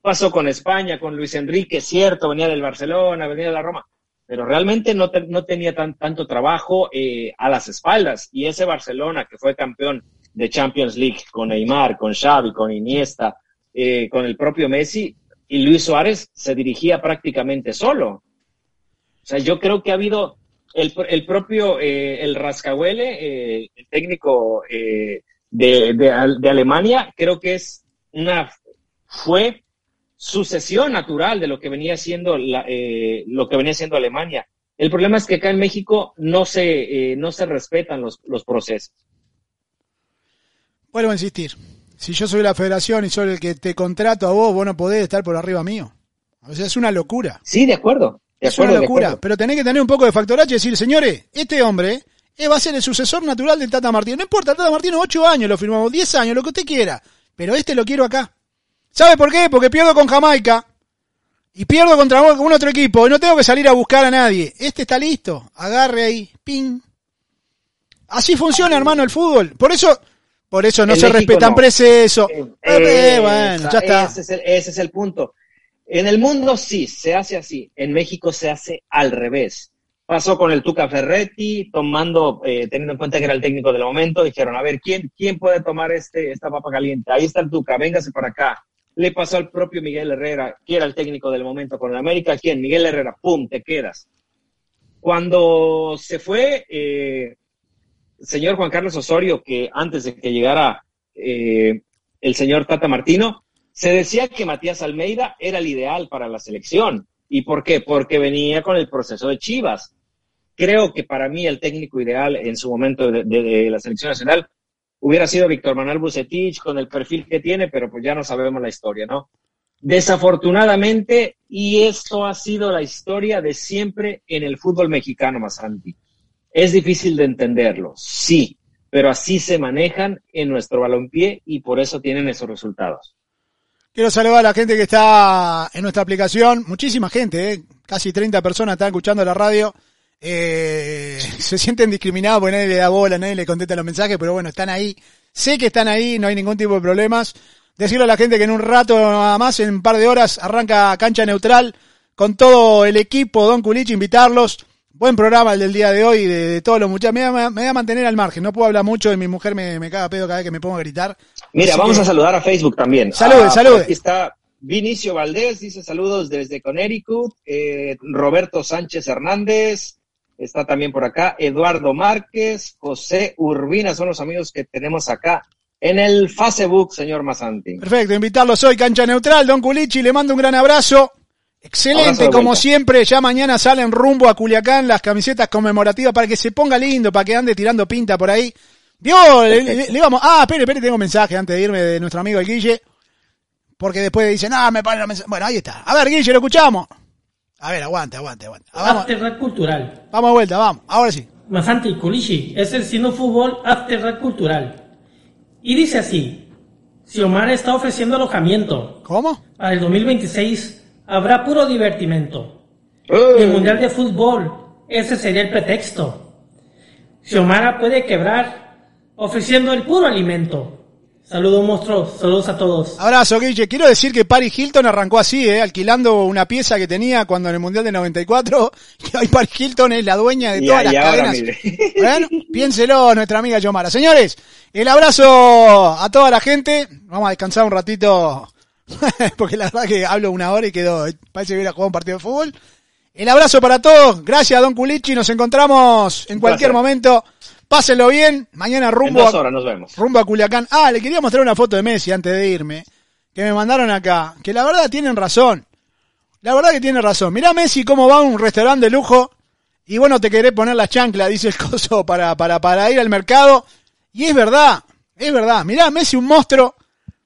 pasó con España, con Luis Enrique, cierto, venía del Barcelona, venía de la Roma, pero realmente no, no tenía tan, tanto trabajo eh, a las espaldas. Y ese Barcelona que fue campeón de Champions League con Neymar, con Xavi, con Iniesta, eh, con el propio Messi, y Luis Suárez se dirigía prácticamente solo. O sea, yo creo que ha habido el, el propio, eh, el Rascahuele, el técnico de, de, de Alemania, creo que es una, fue sucesión natural de lo que venía siendo la, eh, lo que venía siendo Alemania. El problema es que acá en México no se, eh, no se respetan los, los procesos. Vuelvo a insistir. Si yo soy la federación y soy el que te contrato a vos, vos no podés estar por arriba mío. O sea, es una locura. Sí, de acuerdo. es una locura. Pero tenés que tener un poco de factor H y decir, señores, este hombre eh, va a ser el sucesor natural del Tata Martino. No importa, Tata Martino, ocho años lo firmamos, diez años, lo que usted quiera. Pero este lo quiero acá. ¿Sabe por qué? Porque pierdo con Jamaica y pierdo contra un otro equipo y no tengo que salir a buscar a nadie. Este está listo. Agarre ahí. Ping. Así funciona, hermano, el fútbol. Por eso, por eso no se respetan procesos. Eh, eh, bueno, ya está. Ese es, el, ese es el punto. En el mundo sí, se hace así. En México se hace al revés. Pasó con el Tuca Ferretti, tomando, eh, teniendo en cuenta que era el técnico del momento, dijeron, a ver, ¿quién, quién puede tomar este, esta papa caliente? Ahí está el Tuca, véngase para acá le pasó al propio Miguel Herrera, que era el técnico del momento con el América, ¿quién? Miguel Herrera, ¡pum!, te quedas. Cuando se fue eh, señor Juan Carlos Osorio, que antes de que llegara eh, el señor Tata Martino, se decía que Matías Almeida era el ideal para la selección. ¿Y por qué? Porque venía con el proceso de Chivas. Creo que para mí el técnico ideal en su momento de la selección nacional hubiera sido Víctor Manuel Bucetich con el perfil que tiene, pero pues ya no sabemos la historia, ¿no? Desafortunadamente, y esto ha sido la historia de siempre en el fútbol mexicano, Masanti. Es difícil de entenderlo, sí, pero así se manejan en nuestro balompié y por eso tienen esos resultados. Quiero saludar a la gente que está en nuestra aplicación, muchísima gente, ¿eh? casi 30 personas están escuchando la radio eh, se sienten discriminados porque nadie le da bola, nadie le contesta los mensajes, pero bueno, están ahí. Sé que están ahí, no hay ningún tipo de problemas. Decirle a la gente que en un rato nada más, en un par de horas, arranca cancha neutral con todo el equipo, Don Culich, invitarlos. Buen programa el del día de hoy, de, todos los muchachos. Me, voy a mantener al margen, no puedo hablar mucho, de mi mujer me, me caga pedo cada vez que me pongo a gritar. Mira, vamos a saludar a Facebook también. Salude, ah, salude. Aquí está Vinicio Valdés, dice saludos desde Connecticut. Eh, Roberto Sánchez Hernández, Está también por acá Eduardo Márquez, José Urbina, son los amigos que tenemos acá en el Facebook, señor Masanti. Perfecto, invitarlos hoy, Cancha Neutral, Don Culichi, le mando un gran abrazo. Excelente, como siempre, ya mañana salen rumbo a Culiacán las camisetas conmemorativas para que se ponga lindo, para que ande tirando pinta por ahí. Diego, le, le, vamos. Ah, espere, espere, tengo mensaje antes de irme de nuestro amigo el Guille. Porque después dicen, ah, me ponen mensaje. Bueno, ahí está. A ver, Guille, lo escuchamos. A ver, aguante, aguante, aguante. Vamos. cultural. Vamos de vuelta, vamos. Ahora sí. Masanti Kulishi es el Sino Fútbol After Cultural. Y dice así, si Omar está ofreciendo alojamiento. ¿Cómo? Para el 2026 habrá puro divertimento. El Mundial de Fútbol, ese sería el pretexto. Xiomara puede quebrar ofreciendo el puro alimento. Saludos monstruos, saludos a todos. Abrazo, Guille. Quiero decir que Paris Hilton arrancó así, ¿eh? alquilando una pieza que tenía cuando en el Mundial de 94. Y hoy Paris Hilton es la dueña de todas las cadenas. Bueno, piénselo, nuestra amiga Yomara. Señores, el abrazo a toda la gente. Vamos a descansar un ratito, porque la verdad que hablo una hora y quedó, parece que hubiera jugado un partido de fútbol. El abrazo para todos. Gracias, Don Culichi. Nos encontramos en cualquier momento. Pásenlo bien. Mañana rumbo, a, nos vemos. rumbo a Culiacán. Ah, le quería mostrar una foto de Messi antes de irme. Que me mandaron acá. Que la verdad tienen razón. La verdad que tiene razón. Mirá Messi cómo va a un restaurante de lujo. Y bueno, te querés poner la chancla, dice el coso, para, para, para ir al mercado. Y es verdad. Es verdad. Mirá Messi un monstruo.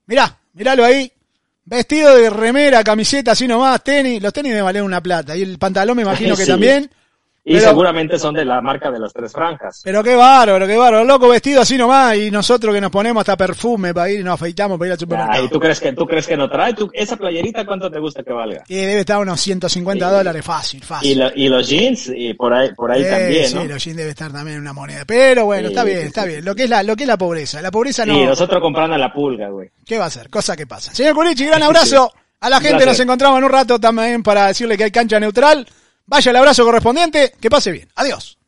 Mirá, miralo ahí. Vestido de remera, camiseta, así nomás, tenis. Los tenis me valen una plata. Y el pantalón me imagino que también. Y seguramente son de la marca de las tres franjas. Pero qué bárbaro, qué bárbaro. Loco vestido así nomás y nosotros que nos ponemos hasta perfume para ir y nos afeitamos para ir al supermercado. ¿Y tú crees que, tú crees que no trae? ¿Esa playerita cuánto te gusta que valga? Y debe estar unos 150 dólares, fácil, fácil. Y, los jeans, y por ahí, por ahí también, Sí, los jeans debe estar también en una moneda. Pero bueno, está bien, está bien. Lo que es la, lo que es la pobreza. La pobreza no. Y nosotros comprando la pulga, güey. ¿Qué va a ser? Cosa que pasa. Señor Curichi, gran abrazo. A la gente nos encontramos en un rato también para decirle que hay cancha neutral. Vaya el abrazo correspondiente. Que pase bien. Adiós.